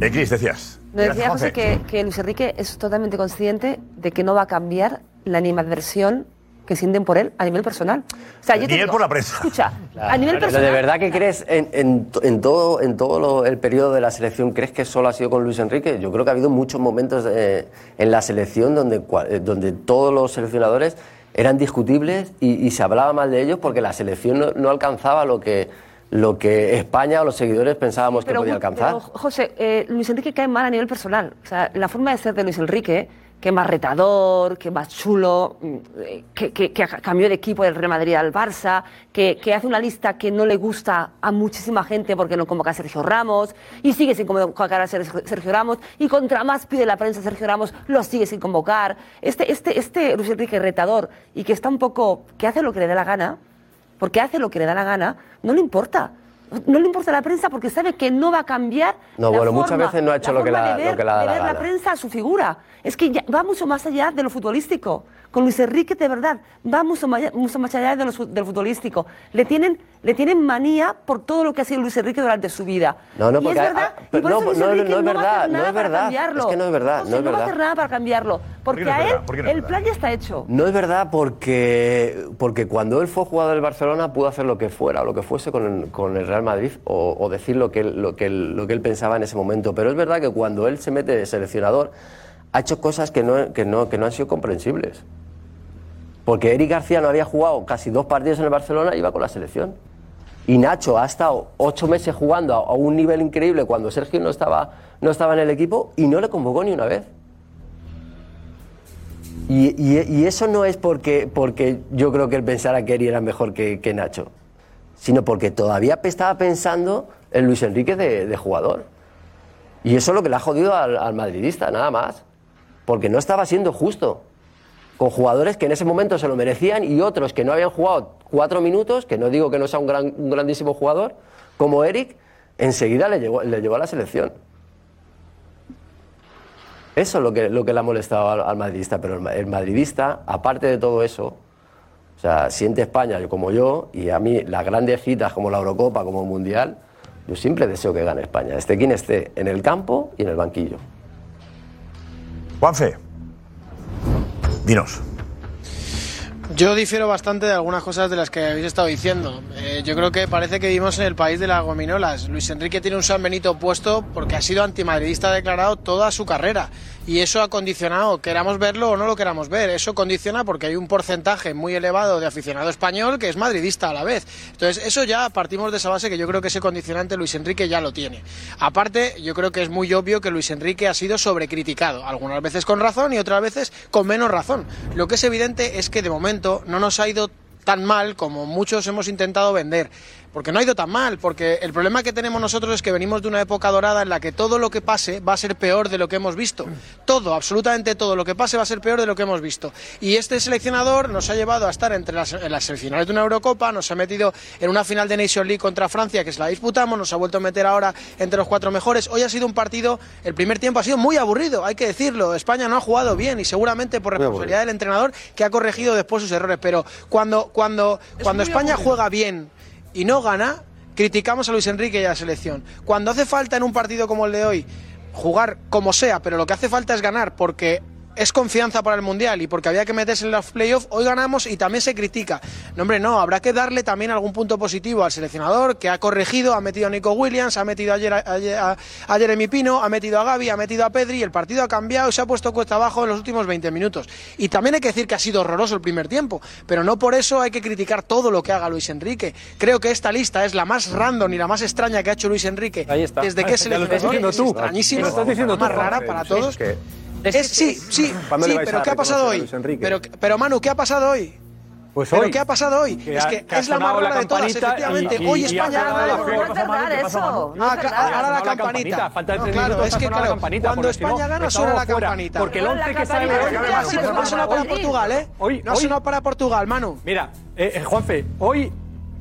Speaker 1: Eh, Cris, decías.
Speaker 8: No decía
Speaker 1: Gracias,
Speaker 8: José que, que Luis Enrique es totalmente consciente de que no va a cambiar la animadversión que sienten por él a nivel personal. O sea, yo te digo,
Speaker 1: por la prensa.
Speaker 8: Escucha, a nivel
Speaker 15: Pero
Speaker 8: personal.
Speaker 15: ¿De verdad que crees en, en to- en todo, en todo lo- el periodo de la selección, crees que solo ha sido con Luis Enrique? Yo creo que ha habido muchos momentos eh, en la selección donde, eh, donde todos los seleccionadores eran discutibles y, y se hablaba mal de ellos porque la selección no, no alcanzaba lo que, lo que España o los seguidores pensábamos que
Speaker 8: Pero,
Speaker 15: podía alcanzar.
Speaker 8: pero, José, eh, Luis Enrique cae mal a nivel personal. O sea, la forma de ser de Luis Enrique, que más retador, que más chulo, mm, eh, que, que- que cambió de equipo del Real Madrid al Barça, que, que hace una lista que no le gusta a muchísima gente porque no convoca a Sergio Ramos y sigue sin convocar a Sergio Ramos y contra más pide la prensa Sergio Ramos, lo sigue sin convocar. Este, este, este Luis Enrique retador y que está un poco, que hace lo que le da la gana, porque hace lo que le da la gana, no le importa. No le importa a la prensa porque sabe que no va a cambiar.
Speaker 15: No,
Speaker 8: la
Speaker 15: bueno, muchas
Speaker 8: forma-
Speaker 15: veces no ha hecho
Speaker 8: la
Speaker 15: lo que le
Speaker 8: forma
Speaker 15: da-
Speaker 8: de ver,
Speaker 15: lo que le da
Speaker 8: de
Speaker 15: la
Speaker 8: ver la
Speaker 15: gana.
Speaker 8: prensa a su figura. Es que ya va mucho más allá de lo futbolístico. Con Luis Enrique, de verdad, va mucho más, mucho más allá de lo del futbolístico. Le tienen, le tienen manía por todo lo que ha sido Luis Enrique durante su vida.
Speaker 15: No, no,
Speaker 8: y
Speaker 15: porque
Speaker 8: es
Speaker 15: ha-
Speaker 8: verdad,
Speaker 15: ha-
Speaker 8: y por
Speaker 15: no,
Speaker 8: eso Luis
Speaker 15: no, no,
Speaker 8: Enrique
Speaker 15: no es
Speaker 8: va a
Speaker 15: verdad, no es verdad.
Speaker 8: cambiarlo.
Speaker 15: Es que no es verdad, no es
Speaker 8: va a
Speaker 15: verdad.
Speaker 8: hacer nada para cambiarlo. Porque
Speaker 15: no es
Speaker 8: a él
Speaker 15: verdad? ¿Por no es
Speaker 8: el
Speaker 15: verdad?
Speaker 8: plan ya está hecho.
Speaker 15: No es verdad porque, porque cuando él fue jugador del Barcelona pudo hacer lo que fuera, o lo que fuese con el, con el Real Madrid o, o decir lo que, él, lo, que él, lo que él pensaba en ese momento. Pero es verdad que cuando él se mete de seleccionador ha hecho cosas que no, que no, que no han sido comprensibles. Porque Eric García no había jugado casi dos partidos en el Barcelona iba con la selección. Y Nacho ha estado ocho meses jugando a, un nivel increíble cuando Sergio no estaba, no estaba en el equipo y no le convocó ni una vez. Y, eso no es porque, porque yo creo que él pensara que Eri era mejor que, Nacho, sino porque todavía estaba pensando en Luis Enrique de, jugador. Y eso es lo que le ha jodido al madridista, nada más. Porque no estaba siendo justo con jugadores que en ese momento se lo merecían y otros que no habían jugado cuatro minutos, que no digo que no sea un, gran, grandísimo jugador, como Eric, enseguida le llevó, le llevó a la selección. Eso es lo que, lo que le ha molestado al, madridista, pero el madridista, aparte de todo eso, o sea, siente España como yo, y a mí las grandes citas como la Eurocopa, como el Mundial, yo siempre deseo que gane España, esté quien esté, en el campo y en el banquillo.
Speaker 1: Juanfe, dinos.
Speaker 2: Yo difiero bastante de algunas cosas de las que habéis estado diciendo. Eh, yo creo que parece que vivimos en el país de las gominolas. Luis Enrique tiene un San Benito puesto porque ha sido antimadridista declarado toda su carrera. Y eso ha condicionado, queramos verlo o no lo queramos ver, eso condiciona porque hay un porcentaje muy elevado de aficionado español que es madridista a la vez. Entonces, eso ya partimos de esa base que yo creo que ese condicionante Luis Enrique ya lo tiene. Aparte, yo creo que es muy obvio que Luis Enrique ha sido sobrecriticado, algunas veces con razón y otras veces con menos razón. Lo que es evidente es que de no nos ha ido tan mal como muchos hemos intentado vender. Porque no ha ido tan mal, porque el problema que tenemos nosotros es que venimos de una época dorada en la que todo lo que pase va a ser peor de lo que hemos visto. Todo, absolutamente todo lo que pase va a ser peor de lo que hemos visto. Y este seleccionador nos ha llevado a estar entre las, en las semifinales de una Eurocopa, nos ha metido en una final de Nation League contra Francia, que se la disputamos, nos ha vuelto a meter ahora entre los cuatro mejores. Hoy ha sido un partido, el primer tiempo ha sido muy aburrido, hay que decirlo. España no ha jugado bien y seguramente por responsabilidad del entrenador que ha corregido después sus errores. Pero cuando, cuando, España
Speaker 13: aburrido.
Speaker 2: juega bien y no gana, criticamos a Luis Enrique y a la selección. Cuando hace falta en un partido como el de hoy jugar como sea, pero lo que hace falta es ganar porque es confianza para el Mundial y porque había que meterse en los playoffs, hoy ganamos y también se critica. No, hombre, no, habrá que darle también algún punto positivo al seleccionador que ha corregido, ha metido a Nico Williams, ha metido ayer a, a- a Jeremy Pino, ha metido a Gaby, ha metido a Pedri, el partido ha cambiado y se ha puesto cuesta abajo en los últimos 20 minutos. Y también hay que decir que ha sido horroroso el primer tiempo, pero no por eso hay que criticar todo lo que haga Luis Enrique. Creo que esta lista es la más random y la más extraña que ha hecho Luis Enrique desde que es
Speaker 12: Ya lo estás
Speaker 2: seleccionador. Es
Speaker 12: tú.
Speaker 2: extrañísima,
Speaker 12: Lo estás diciendo
Speaker 2: la más
Speaker 12: tú,
Speaker 2: rara para todos.
Speaker 12: es que-
Speaker 2: Es- sí, sí,
Speaker 16: ¿Cuándo
Speaker 2: sí,
Speaker 16: le vais
Speaker 2: pero
Speaker 16: a
Speaker 2: ¿qué ha pasado hoy? Pero, pero Manu, ¿qué ha pasado hoy?
Speaker 12: Pues
Speaker 2: ¿Pero
Speaker 12: hoy.
Speaker 2: qué ha pasado hoy?
Speaker 12: Que
Speaker 2: es que, es la más rara de todas, efectivamente.
Speaker 12: y- y-
Speaker 2: hoy España ha ganado. Ah,
Speaker 12: No es verdad.
Speaker 2: ahora la campanita.
Speaker 12: Falta
Speaker 2: No, claro, es que claro, cuando España gana suena la campanita.
Speaker 12: Porque el once que sale...
Speaker 2: Sí, pero no ha sonado para Portugal, ¿eh?
Speaker 12: Hoy,
Speaker 2: No ha sonado para Portugal, Manu.
Speaker 12: Mira, eh, eh, Juanfe, hoy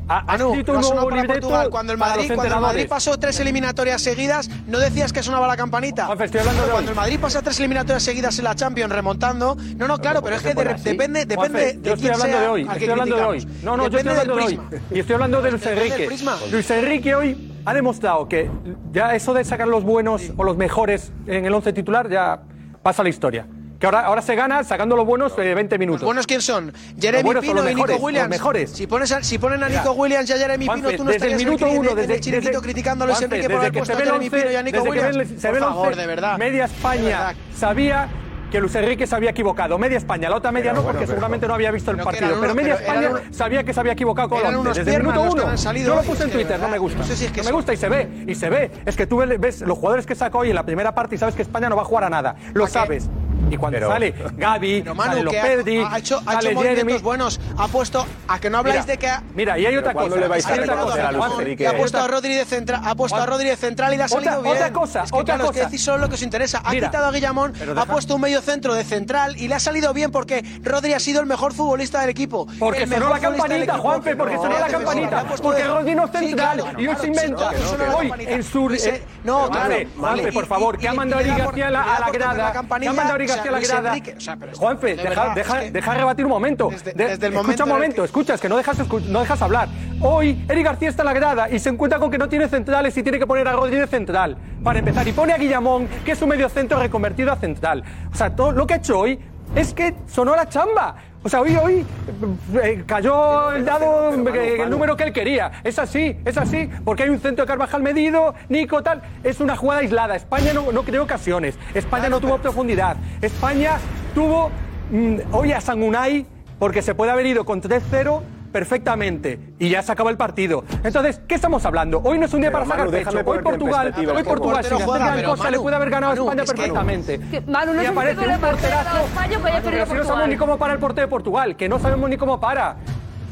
Speaker 12: ha, ha
Speaker 2: Manu,
Speaker 12: escrito
Speaker 2: no
Speaker 12: un
Speaker 2: sonado
Speaker 12: nuevo libreto
Speaker 2: Portugal. Cuando el Madrid, cuando el Madrid pasó tres eliminatorias seguidas, no decías que sonaba la campanita.
Speaker 12: estoy hablando de
Speaker 2: cuando
Speaker 12: hoy.
Speaker 2: el Madrid pasa tres eliminatorias seguidas en la Champions remontando, no, no, claro, pero es que de- depende, depende
Speaker 12: Juanfe,
Speaker 2: de
Speaker 12: yo estoy
Speaker 2: quién
Speaker 12: hablando
Speaker 2: sea
Speaker 12: de hoy,
Speaker 2: al que
Speaker 12: estoy hablando de hoy. No, no, yo estoy
Speaker 2: Depende
Speaker 12: hablando de hoy. Y estoy hablando de Luis
Speaker 2: Depende
Speaker 12: Enrique. Luis Enrique hoy ha demostrado que ya eso de sacar los buenos o los mejores en el once titular ya pasa a la historia. Que ahora, ahora se gana sacando los buenos eh, 20 minutos.
Speaker 2: ¿Los buenos quién son? Jeremy
Speaker 12: son
Speaker 2: Pino
Speaker 12: los
Speaker 2: y Nico Williams.
Speaker 12: los mejores.
Speaker 2: Si, pones a- si ponen a Nico Williams y a Jeremy
Speaker 12: Juanfe,
Speaker 2: Pino, tú no
Speaker 12: desde el minuto
Speaker 2: en el,
Speaker 12: uno,
Speaker 2: en el
Speaker 12: desde,
Speaker 2: chiringuito
Speaker 12: desde-
Speaker 2: criticando a Luis
Speaker 12: Juanfe,
Speaker 2: Enrique por
Speaker 12: desde
Speaker 2: haber
Speaker 12: que
Speaker 2: puesto
Speaker 12: se
Speaker 2: a
Speaker 12: ve el
Speaker 2: Jeremy
Speaker 12: once-
Speaker 2: Pino y a Nico
Speaker 12: desde que
Speaker 2: Williams.
Speaker 12: ve el- se ve
Speaker 2: Por favor, de verdad.
Speaker 12: Media España sabía que Luis Enrique se había equivocado. Media España, la otra media
Speaker 2: Pero
Speaker 12: no, porque seguramente no había visto el partido. Pero media
Speaker 2: pero
Speaker 12: España sabía que se había equivocado con
Speaker 2: unos
Speaker 12: Desde el minuto uno. Yo lo puse en Twitter, no me gusta.
Speaker 2: no sé si es que
Speaker 12: No me gusta y se ve, y se ve. Es que tú ves los jugadores que saca hoy en la primera parte y sabes que España no va a jugar a nada. Lo sabes. Y cuando
Speaker 16: Pero-
Speaker 12: sale Gaby,
Speaker 2: Pero Manu,
Speaker 12: sale los
Speaker 2: que ha-
Speaker 12: Pedri,
Speaker 2: ha, hecho, ha
Speaker 12: sale
Speaker 2: hecho movimientos
Speaker 12: Jeremy.
Speaker 2: buenos. Ha puesto a que no habláis
Speaker 12: Mira,
Speaker 2: de que ha,
Speaker 12: Mira, y hay otra
Speaker 16: ¿cuándo
Speaker 12: cosa.
Speaker 16: le vais a
Speaker 12: hay otra cosa,
Speaker 16: a Luis
Speaker 2: que ha puesto a Rodri de central, ha puesto a Rodri de central y le ha salido
Speaker 12: Otra-
Speaker 2: bien.
Speaker 12: otra cosa,
Speaker 2: es que,
Speaker 12: otra
Speaker 2: claro, es que
Speaker 12: cosa.
Speaker 2: decís solo lo que os interesa. Ha
Speaker 12: Mira,
Speaker 2: quitado a Guillamón, ha puesto un medio centro de central y le ha salido bien porque Rodri ha sido el mejor futbolista del equipo.
Speaker 12: Porque sonó la campanita. Juanfe, porque sonó la campanita. Porque Rodri no es central y hoy se inventa. Hoy, en su.
Speaker 2: No, claro.
Speaker 12: Juanfe, por favor, que ha mandado a la, grada. Que ha mandado la grada.
Speaker 2: Enrique, o sea, pero-
Speaker 12: Juanfe,
Speaker 2: de
Speaker 12: deja, deja,
Speaker 2: es que-
Speaker 12: deja rebatir un momento.
Speaker 2: Desde-
Speaker 12: De-
Speaker 2: desde el
Speaker 12: escucha
Speaker 2: momento
Speaker 12: un momento, escuchas, que no dejas, no dejas hablar. Hoy Eric García está en la grada y se encuentra con que no tiene centrales y tiene que poner a Rodri de central. Para empezar, y pone a Guillamón, que es un medio centro reconvertido a central. O sea, todo lo que ha hecho hoy es que sonó la chamba. O sea, hoy, hoy eh, cayó el dado, eh, el número que él quería. Es así, es así, porque hay un centro de Carvajal medido, Nico, tal. Es una jugada aislada. España no, no creó ocasiones. España no tuvo profundidad. España tuvo mm, hoy a Sangunay, porque se puede haber ido con 3-0 perfectamente y ya se acaba el partido. Entonces, ¿qué estamos hablando? Hoy no es un día
Speaker 16: Pero,
Speaker 12: para sacar
Speaker 16: Manu,
Speaker 12: pecho. Hoy Portugal, hoy. Portugal,
Speaker 2: portero
Speaker 12: hacer gran cosa, le puede haber ganado a España perfectamente.
Speaker 8: Que, Manu, no
Speaker 12: Me
Speaker 8: sé si
Speaker 12: parece
Speaker 8: tú
Speaker 12: un porterazo.
Speaker 8: España que haya
Speaker 12: Pero
Speaker 8: perdido
Speaker 12: si no sabemos ni cómo para el portero de Portugal, que no sabemos ni cómo para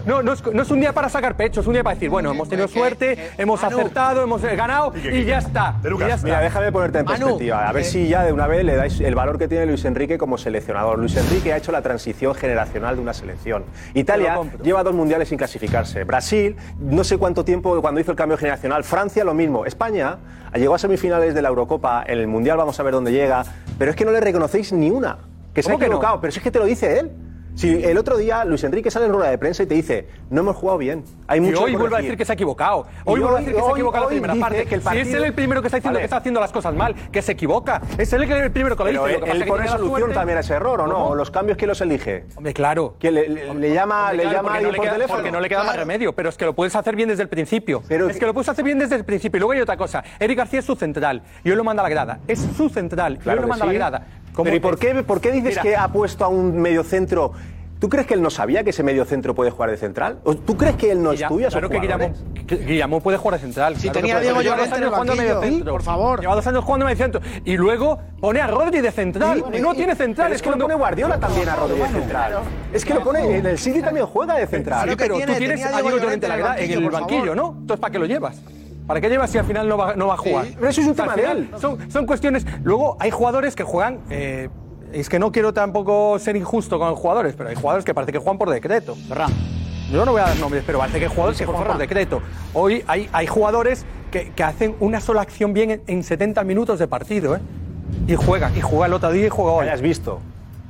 Speaker 12: no, no es, no, es, un día para sacar pecho, es un día para decir, bueno, hemos tenido suerte, hemos acertado, hemos eh, ganado
Speaker 16: y
Speaker 12: ya está. De Lucas, ya está.
Speaker 16: Mira, déjame ponerte en perspectiva. A ver si ya de una vez le dais el valor que tiene Luis Enrique como seleccionador. Luis Enrique ha hecho la transición generacional de una selección. Italia lleva dos mundiales sin clasificarse. Brasil, no sé cuánto tiempo cuando hizo el cambio generacional. Francia, lo mismo. España llegó a semifinales de la Eurocopa. En el mundial vamos a ver dónde llega. Pero es que no le reconocéis ni una. Que se ha
Speaker 12: equivocado, no?
Speaker 16: pero es que te lo dice él. Si el otro día Luis Enrique sale en rueda de prensa y te dice, no hemos jugado bien, hay
Speaker 12: y
Speaker 16: mucho
Speaker 12: hoy vuelve a decir que se ha equivocado. Hoy Y vuelve a decir que se ha equivocado la primera parte.
Speaker 16: que el
Speaker 12: Si es él el primero que está diciendo que está haciendo las cosas mal, que se equivoca. Es él el primero que lo dice.
Speaker 16: él,
Speaker 12: Lo que
Speaker 16: pone solución también a ese error, ¿o no? ¿O ¿Los cambios quién los elige?
Speaker 12: Hombre, claro.
Speaker 16: Que le, llama,
Speaker 12: Hombre,
Speaker 16: le llama
Speaker 12: porque no
Speaker 16: por teléfono.
Speaker 12: Porque no le queda más remedio, pero es que lo puedes hacer bien desde el principio. es que lo puedes hacer bien desde el principio. Y luego hay otra cosa. Eric García es su central. Y hoy lo manda a la grada. Es su central. y hoy lo manda a la grada.
Speaker 16: ¿y por qué, por qué dices que ha puesto a un mediocentro ¿Tú crees que él no sabía que ese medio centro puede jugar de central? ¿O ¿Tú crees que él no
Speaker 12: Guilla,
Speaker 16: estudia
Speaker 12: Claro que Guillamón, puede jugar de central.
Speaker 17: Si tenía Diego Llorente en el banquillo, ¿Sí? por favor.
Speaker 12: Lleva dos años jugando medio centro. Y luego pone a Rodri de central. No tiene central.
Speaker 16: Es que lo pone Guardiola también a Rodri de central. Es que lo pone... En el City también juega de central.
Speaker 12: Sí, pero tú tienes a Diego Llorente en el banquillo, ¿no? Entonces, ¿para qué lo llevas? ¿Para qué lleva si al final no va, no va a jugar?
Speaker 16: Pero eso es un tema
Speaker 12: final,
Speaker 16: de él.
Speaker 12: Son, son, cuestiones. Luego hay jugadores que juegan. Eh, es que no quiero tampoco ser injusto con los jugadores, pero hay jugadores que parece que juegan por decreto. Ferran. Yo no voy a dar nombres, pero parece que hay jugadores que juegan por decreto. Hoy hay, hay jugadores que, que, hacen una sola acción bien en, en 70 minutos de partido, ¿eh? Y juega, y juega el otro día y juega hoy.
Speaker 16: Hayas visto.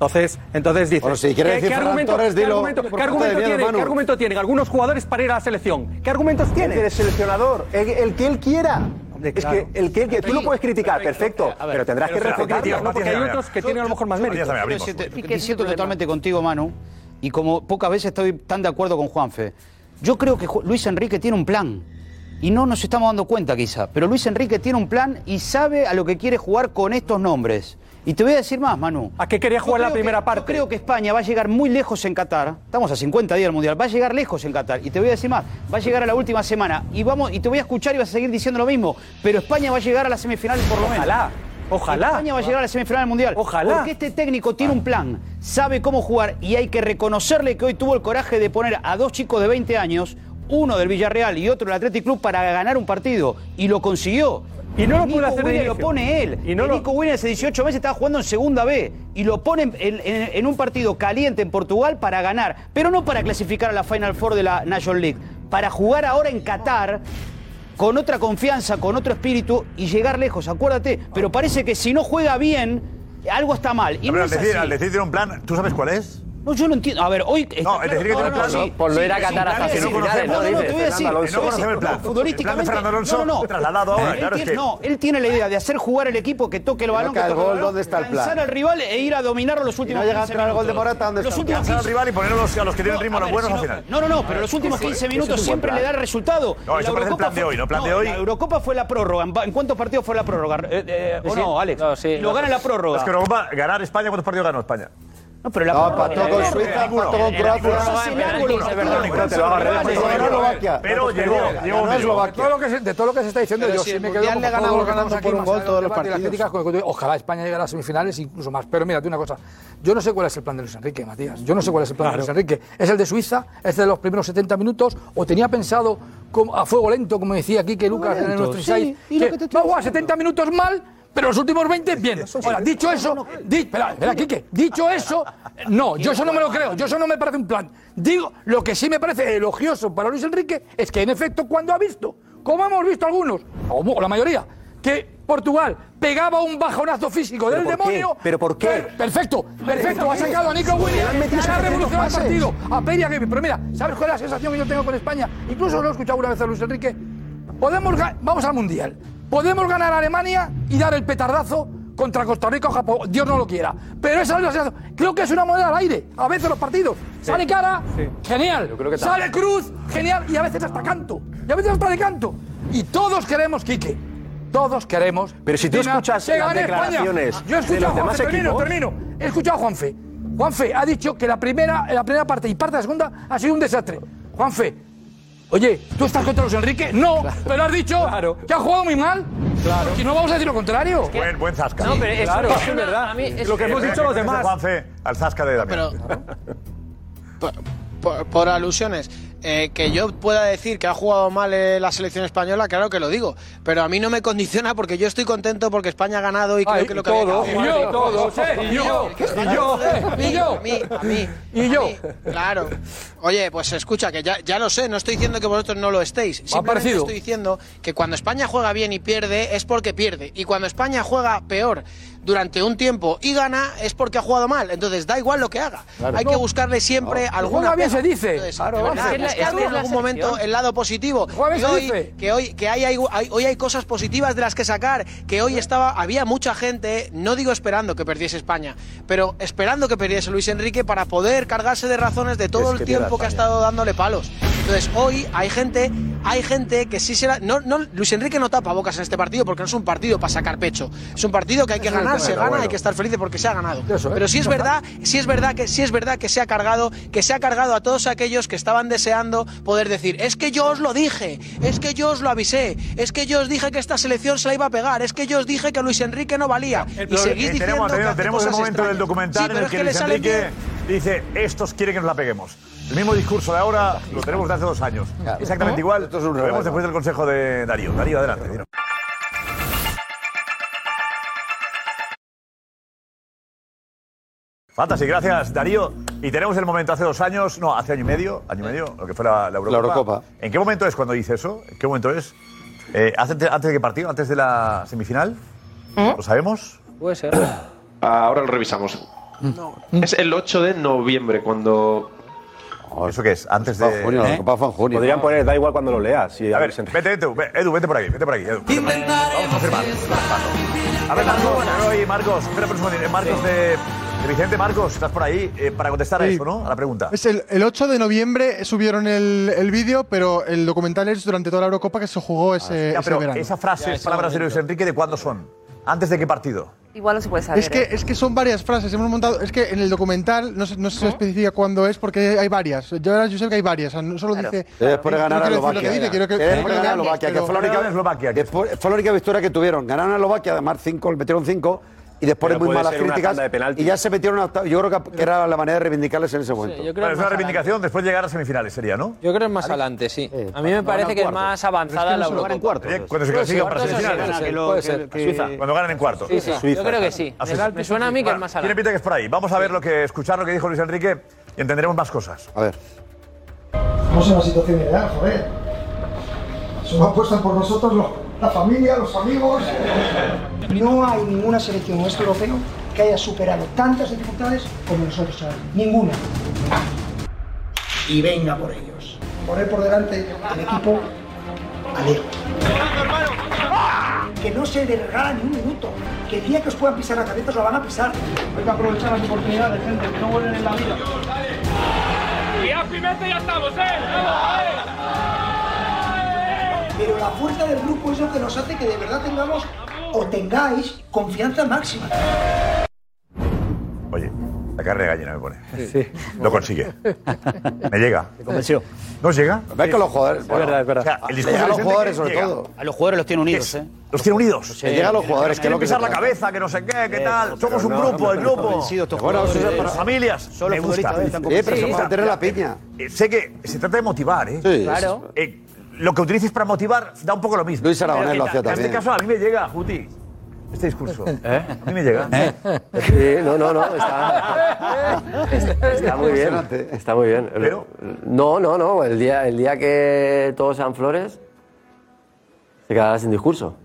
Speaker 12: Entonces, entonces dice,
Speaker 7: bueno, si
Speaker 12: ¿qué, ¿qué, argumento,
Speaker 7: Torres,
Speaker 12: ¿qué, argumento, ¿qué, argumento
Speaker 7: miedo, tiene,
Speaker 12: ¿qué argumento tienen algunos jugadores para ir a la selección? ¿Qué argumentos tienen?
Speaker 16: El seleccionador, el, el que él quiera.
Speaker 12: Claro.
Speaker 16: Es que el que, que tú lo puedes criticar, perfecto,
Speaker 17: perfecto ver,
Speaker 16: pero tendrás
Speaker 17: pero que
Speaker 16: respetarlo,
Speaker 12: ¿no? porque hay otros que tienen a lo mejor más mérito.
Speaker 17: Me siento totalmente contigo, Manu, y como pocas veces estoy tan de acuerdo con Juanfe. Yo creo que Luis Enrique tiene un plan. Y no nos estamos dando cuenta quizá, pero Luis Enrique tiene un plan y sabe a lo que quiere jugar con estos nombres. Y te voy a decir más, Manu.
Speaker 12: ¿A qué quería jugar la primera parte?
Speaker 17: Yo creo que España va a llegar muy lejos en Qatar. Estamos a 50 días del Mundial. Va a llegar lejos en Qatar. Y te voy a decir más. Va a llegar a la última semana. Y, vamos, y te voy a escuchar y vas a seguir diciendo lo mismo. Pero España va a llegar a la semifinal por lo menos.
Speaker 12: Ojalá. Ojalá.
Speaker 17: España va a llegar a la semifinal del Mundial.
Speaker 12: Ojalá.
Speaker 17: Porque este técnico tiene un plan, sabe cómo jugar y hay que reconocerle que hoy tuvo el coraje de poner a dos chicos de 20 años, uno del Villarreal y otro del Athletic Club para ganar un partido. Y lo consiguió.
Speaker 12: Y no lo
Speaker 17: lo pone él.
Speaker 12: Y.
Speaker 17: Nico Williams hace 18 meses estaba jugando en segunda B y lo pone en, un partido caliente en Portugal para ganar, pero no para clasificar a la Final Four de la National League, para jugar ahora en Qatar con otra confianza, con otro espíritu y llegar lejos, acuérdate. Pero parece que si no juega bien, algo está mal.
Speaker 1: Pero al, decir,
Speaker 17: así.
Speaker 1: un plan, ¿tú sabes cuál es?
Speaker 17: No, yo no entiendo. A ver, hoy. Está
Speaker 1: no,
Speaker 17: claro,
Speaker 1: que no, no, plan, no,
Speaker 17: sí,
Speaker 1: Por no
Speaker 17: sí,
Speaker 1: ir a Qatar hasta semifinales,
Speaker 17: ¿no?
Speaker 1: conoce No,
Speaker 17: no, te voy a decir.
Speaker 1: No conocemos el plan.
Speaker 17: Futbolísticamente. No, no, no.
Speaker 1: Trasladado ahora, claro es que...
Speaker 17: No, él tiene la idea de hacer jugar el equipo que toque el balón. Que
Speaker 7: toque el gol, ¿dónde está el plan?
Speaker 17: Lanzar al rival e ir a dominarlo los últimos.
Speaker 7: No llega a entrar el gol de Morata, ¿dónde está el
Speaker 17: plan?
Speaker 1: Lanzar al rival y poner a los que tienen ritmo, los buenos al final.
Speaker 17: No, no, no, pero los últimos 15 minutos siempre le da el resultado.
Speaker 1: No, eso parece el plan de hoy, ¿no? Plan de hoy.
Speaker 17: La Eurocopa fue la prórroga. ¿En cuántos partidos fue la prórroga? Eh, eh, ¿O no, Alex? Lo gana la prórroga.
Speaker 1: Es que Europa, ganar España, ¿cuántos partidos ganó España?
Speaker 17: No, pero la
Speaker 7: no, pató con Suiza, pató con Croacia.
Speaker 1: Pero llegó, llegó.
Speaker 14: Todo lo que se está diciendo, yo sí me quedo
Speaker 2: con
Speaker 14: todos
Speaker 2: ganamos
Speaker 14: aquí
Speaker 2: un gol todos los partidos.
Speaker 14: Ojalá España llegara a las semifinales, incluso más. Pero mira, una cosa. Yo no sé cuál es el plan de Luis Enrique, Matías. Yo no sé cuál es el plan de Luis Enrique. ¿Es el de Suiza? ¿Es de los primeros 70 minutos? ¿O tenía pensado a fuego lento, como decía aquí que Lucas en
Speaker 17: el
Speaker 14: nuestro 6? 70 minutos mal pero los últimos 20, bien. Ahora, dicho eso, espera, espera, Quique, dicho eso, no, yo eso no me lo creo, yo eso no me parece un plan. Digo, lo que sí me parece elogioso para Luis Enrique es que, en efecto, cuando ha visto, como hemos visto algunos, o la mayoría, que Portugal pegaba un bajonazo físico del demonio.
Speaker 16: ¿Pero por qué?
Speaker 14: Perfecto, perfecto. Ha sacado a Nico Williams y ha revolucionado el partido. A Peria Pero mira, ¿sabes cuál es la sensación que yo tengo con España? Incluso lo he escuchado una vez a Luis Enrique. Podemos vamos al Mundial. Podemos ganar a Alemania y dar el petardazo contra Costa Rica o Japón, Dios no lo quiera. Pero esa es la sensación. Creo que es una moneda al aire, a veces los partidos. Sale cara, genial.
Speaker 16: Yo creo que
Speaker 14: Sale cruz, genial. Y a veces hasta canto. Y a veces hasta de canto. Y todos queremos, Quique. Todos queremos.
Speaker 16: Pero si tú escuchas las declaraciones
Speaker 14: Yo he escuchado
Speaker 16: de
Speaker 14: a Juanfe, termino, termino. He escuchado a Juanfe. Juanfe ha dicho que la primera, la primera parte y parte de la segunda ha sido un desastre. Juanfe, Oye, ¿tú estás contra los Enrique? No, claro. pero has dicho claro. que ha jugado muy mal. Claro. Y no vamos a decir lo contrario.
Speaker 1: Buen, buen Zasca.
Speaker 11: No, pero es,
Speaker 12: claro. es, verdad. Lo que hemos dicho los demás.
Speaker 1: Juanfe al Zasca de Damián.
Speaker 2: Pero por, por alusiones. Eh, que yo pueda decir que ha jugado mal eh, la selección española, claro que lo digo. Pero a mí no me condiciona porque yo estoy contento porque España ha ganado y creo que lo que había
Speaker 14: todos,
Speaker 2: que
Speaker 14: y yo, todos, ¿eh? Y yo, y yo,
Speaker 2: mí,
Speaker 14: y yo.
Speaker 2: a mí, a mí.
Speaker 14: Y yo.
Speaker 2: Claro. Oye, pues escucha, que ya, ya lo sé, no estoy diciendo que vosotros no lo estéis. Simplemente estoy diciendo que cuando España juega bien y pierde es porque pierde. Y cuando España juega peor durante un tiempo y gana es porque ha jugado mal. Entonces da igual lo que haga.
Speaker 14: Claro.
Speaker 2: Hay
Speaker 14: No.
Speaker 2: que buscarle siempre
Speaker 14: No.
Speaker 2: alguna
Speaker 14: Juega bien, se dice.
Speaker 2: Entonces,
Speaker 14: Claro,
Speaker 2: verdad,
Speaker 14: Es que
Speaker 2: en algún momento el lado positivo. Que
Speaker 14: se
Speaker 2: hoy,
Speaker 14: dice.
Speaker 2: que hoy, que hay, hay- hay- hoy hay cosas positivas de las que sacar, que hoy estaba, había mucha gente, no digo esperando que perdiese España, pero esperando que perdiese Luis Enrique para poder cargarse de razones de todo
Speaker 16: Es
Speaker 2: el
Speaker 16: que pierda
Speaker 2: tiempo que ha estado dándole palos. Entonces hoy hay gente, hay gente que sí será, no, no, Luis Enrique no tapa bocas en este partido porque no es un partido para sacar pecho, es un partido que hay que
Speaker 14: es
Speaker 2: ganar, se gana,
Speaker 14: bueno.
Speaker 2: hay que estar felices porque se ha ganado.
Speaker 14: Eso, ¿eh?
Speaker 2: Pero sí es verdad, sí es verdad que sí es verdad que se ha cargado, que se ha cargado a todos aquellos que estaban deseando poder decir, es que yo os lo dije, es que yo os lo avisé, es que yo os dije que esta selección se la iba a pegar, es que yo os dije que Luis Enrique no valía. Y seguís
Speaker 1: eh,
Speaker 2: diciendo
Speaker 1: tenemos
Speaker 2: que
Speaker 1: tenemos,
Speaker 2: hace
Speaker 1: tenemos el momento del documental
Speaker 2: Sí,
Speaker 1: en el
Speaker 2: es
Speaker 1: que, Luis Enrique
Speaker 2: bien.
Speaker 1: dice, estos quieren que nos la peguemos. El mismo discurso de ahora lo tenemos de hace dos años. Exactamente igual.
Speaker 7: Esto es un
Speaker 1: lo vemos después del consejo de Darío. Darío, adelante. Fantasy, gracias Darío. Y tenemos el momento hace dos años, no, hace año y medio, año y medio, lo que fue la, la Eurocopa.
Speaker 7: Eurocopa.
Speaker 1: ¿En qué momento es cuando dice eso? ¿En qué momento es? Eh, ¿antes, ¿Antes de qué partido? ¿Antes de la semifinal? ¿Lo sabemos?
Speaker 11: Puede ser.
Speaker 18: Ahora lo revisamos. Es el 8 de noviembre cuando.
Speaker 1: ¿Eso qué es? Antes
Speaker 7: Fue en junio, la Copa fue en junio.
Speaker 16: Podrían poner, da igual cuando lo leas. si
Speaker 1: A ver, vete, vete, ve- Edu, vete por aquí, vete por aquí, Edu. Vamos a confirmar. A ver, Marcos, espera por un eh, Marcos de, de Vicente, Marcos, estás por ahí eh, para contestar a
Speaker 19: Sí.
Speaker 1: eso, ¿no? A la pregunta.
Speaker 19: Es el, el 8 de noviembre subieron el, el vídeo, pero el documental es durante toda la Eurocopa que se jugó ese,
Speaker 1: Ah, Ya,
Speaker 19: ese
Speaker 1: pero
Speaker 19: verano.
Speaker 1: esas frases, palabras de Luis Enrique, ¿de cuándo son? ¿Antes de qué partido?
Speaker 8: Igual no se puede saber.
Speaker 19: Es que,
Speaker 8: ¿eh?
Speaker 19: es que son varias frases, hemos montado. Es que en el documental no se, no se especifica cuándo es porque hay varias. Yo ahora yo sé que hay varias. o sea, no solo dice.
Speaker 7: Después de ganar a Eslovaquia. Después ganar a Eslovaquia, que fue la única, victoria que tuvieron. Ganaron a Eslovaquia, además cinco, metieron cinco. Y después
Speaker 16: Pero
Speaker 7: de muy malas críticas. Y ya se metieron a octavos. Yo creo que, que era la manera de reivindicarles en ese momento.
Speaker 11: yo creo
Speaker 1: Bueno, es una reivindicación después de llegar a semifinales, sería, ¿no?
Speaker 11: Yo creo que es más adelante, sí. A mí me parece que es más avanzada la Eurocopa.
Speaker 1: Eh, Cuando se clasifican para
Speaker 11: Cuartos
Speaker 1: semifinales. Cuando ganan en cuartos.
Speaker 11: Sí, sí, yo creo que sí. Me- suena a mí que es más
Speaker 1: Tiene
Speaker 11: adelante.
Speaker 1: pinta que es por ahí. Vamos a ver lo que, escuchar lo que dijo Luis Enrique y entenderemos más cosas.
Speaker 7: A ver.
Speaker 20: Estamos en una situación ideal, joder. Solo apuestan por nosotros los- la familia, los amigos. No hay ninguna selección en este europeo que haya superado tantas dificultades como nosotros ahora. Ninguna. Y venga por ellos. Poner por delante el equipo alegre. Que no se le regala ni un minuto. Que el día que os puedan pisar la cabeza os la van a pisar. Hay que aprovechar las oportunidades, gente, que no vuelven en la vida.
Speaker 21: Y a Pimenta ya estamos, ¿eh?
Speaker 20: Pero la fuerza del grupo es lo que nos hace que de verdad tengamos o tengáis confianza máxima.
Speaker 1: Oye, la carne de gallina me pone. Lo consigue. Me llega.
Speaker 13: Te convenció.
Speaker 1: ¿No os llega?
Speaker 7: Ves que los jugadores.
Speaker 13: Es verdad, es verdad.
Speaker 1: O sea, el discurso
Speaker 7: llega a los jugadores, sobre
Speaker 1: llega.
Speaker 7: todo.
Speaker 13: A los jugadores los tiene unidos, ¿eh?
Speaker 1: Los tiene unidos.
Speaker 7: Le llega a los jugadores, que que
Speaker 1: pisar
Speaker 7: se
Speaker 1: la cabeza, que no sé qué, qué tal.
Speaker 7: pero
Speaker 1: Somos un
Speaker 7: no,
Speaker 1: grupo,
Speaker 7: no,
Speaker 1: el grupo. Bueno,
Speaker 7: eh.
Speaker 1: para familias.
Speaker 7: Son los
Speaker 1: me gusta.
Speaker 7: Sí, pero
Speaker 1: Sí,
Speaker 7: para mantener la piña.
Speaker 1: Eh, Sé que se trata de motivar, ¿eh?
Speaker 7: Sí.
Speaker 11: Claro.
Speaker 1: Eh, lo que utilices para motivar da un poco lo mismo.
Speaker 7: Luis Aragonés lo hacía
Speaker 1: En este
Speaker 7: también.
Speaker 1: caso a mí me llega, Juti, este discurso. A mí me llega.
Speaker 15: Sí, no, no, no, está, está muy bien, está muy bien.
Speaker 1: Pero-
Speaker 15: No, no, no, el día, el día que todos sean flores, se quedará sin discurso.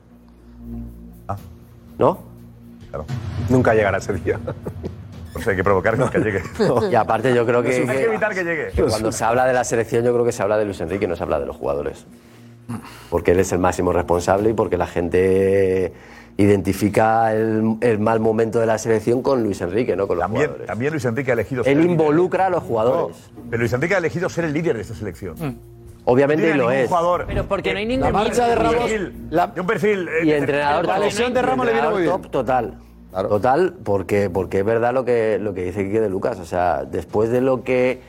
Speaker 1: Ah.
Speaker 15: ¿No?
Speaker 1: Claro.
Speaker 16: Nunca llegará ese día.
Speaker 1: Pues hay que provocar que llegue.
Speaker 15: Y aparte yo creo que,
Speaker 1: Hay que evitar que llegue.
Speaker 15: que cuando se habla de la selección yo creo que se habla de Luis Enrique, no se habla de los jugadores. Porque él es el máximo responsable y porque la gente identifica el, el mal momento de la selección con Luis Enrique, no con los
Speaker 1: También,
Speaker 15: jugadores.
Speaker 1: también Luis Enrique ha elegido ser
Speaker 15: Él
Speaker 1: el líder.
Speaker 15: involucra a los jugadores.
Speaker 1: Pero Luis Enrique ha elegido ser el líder de esta selección.
Speaker 15: Obviamente
Speaker 1: No tiene
Speaker 15: lo es.
Speaker 1: jugador.
Speaker 11: Pero porque no hay
Speaker 1: eh,
Speaker 11: ningún-
Speaker 7: marcha de
Speaker 1: un
Speaker 7: Ramos-
Speaker 1: perfil-
Speaker 7: la-
Speaker 1: de un perfil. eh,
Speaker 15: Y
Speaker 1: de-
Speaker 15: entrenador
Speaker 7: La lesión de Ramos le viene muy bien.
Speaker 15: top total. Total, porque, porque es verdad lo que, lo que dice Quique de Lucas. O sea, después de lo que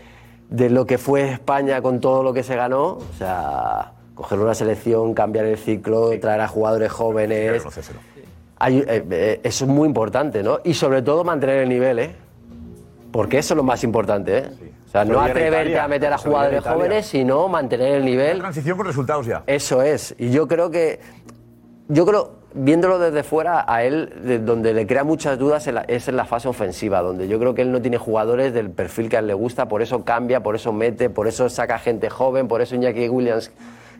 Speaker 15: de lo que fue España con todo lo que se ganó, o sea, coger una selección, cambiar el ciclo, traer a jugadores jóvenes. Hay- eh, eh, eso es muy importante, ¿no? Y sobre todo mantener el nivel, ¿eh? Porque eso es lo más importante, ¿eh? O sea, no atreverte
Speaker 1: Italia,
Speaker 15: a meter a jugadores jóvenes, sino mantener el nivel.
Speaker 1: transición con resultados ya.
Speaker 15: Eso es. Y yo creo que. Yo creo, viéndolo desde fuera, a él, de- donde le crea muchas dudas es en la fase ofensiva, donde yo creo que él no tiene jugadores del perfil que a él le gusta, por eso cambia, por eso mete, por eso saca gente joven, por eso Iñaki Williams,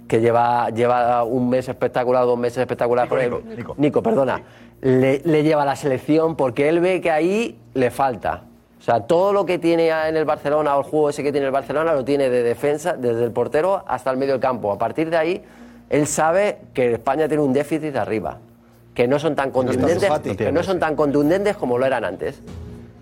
Speaker 15: que lleva, lleva un mes espectacular, dos meses espectacular. por
Speaker 1: Nico,
Speaker 15: él-
Speaker 1: Nico.
Speaker 15: Nico, perdona. Le, le lleva a la selección porque él ve que ahí le falta. O sea, todo lo que tiene en el Barcelona o el juego ese que tiene el Barcelona lo tiene de defensa, desde el portero hasta el medio del campo. A partir de ahí, él sabe que España tiene un déficit arriba, que no son tan contundentes, que no son tan contundentes como lo eran antes.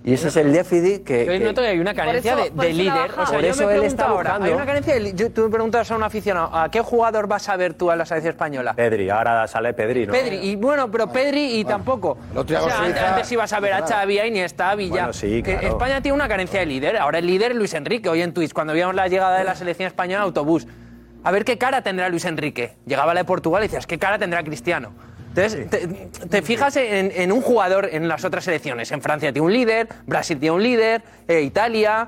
Speaker 15: Y ese es el déficit que,
Speaker 11: Yo noto que hay una carencia de, líder. O sea,
Speaker 15: Por eso él está
Speaker 11: ahora,
Speaker 15: buscando-
Speaker 11: hay una carencia de yo- Tú me preguntas a un aficionado, ¿a qué jugador vas a ver tú a la selección española?
Speaker 16: Pedri, ahora sale Pedri, ¿no?
Speaker 11: Pedri, y bueno, pero Pedri y tampoco. O sea, antes, antes ibas a ver a. Xavi, a Iniesta, a Villa.
Speaker 16: Bueno, sí,
Speaker 11: Que
Speaker 16: claro.
Speaker 11: España tiene una carencia de líder. Ahora el líder es Luis Enrique. Hoy en Twitch, cuando vimos la llegada de la selección española, autobús. A ver qué cara tendrá Luis Enrique. Llegaba la de Portugal y decías, ¿qué cara tendrá Cristiano? Entonces, te, te fijas en, en un jugador en las otras selecciones. En Francia tiene un líder, Brasil tiene un líder, eh, Italia,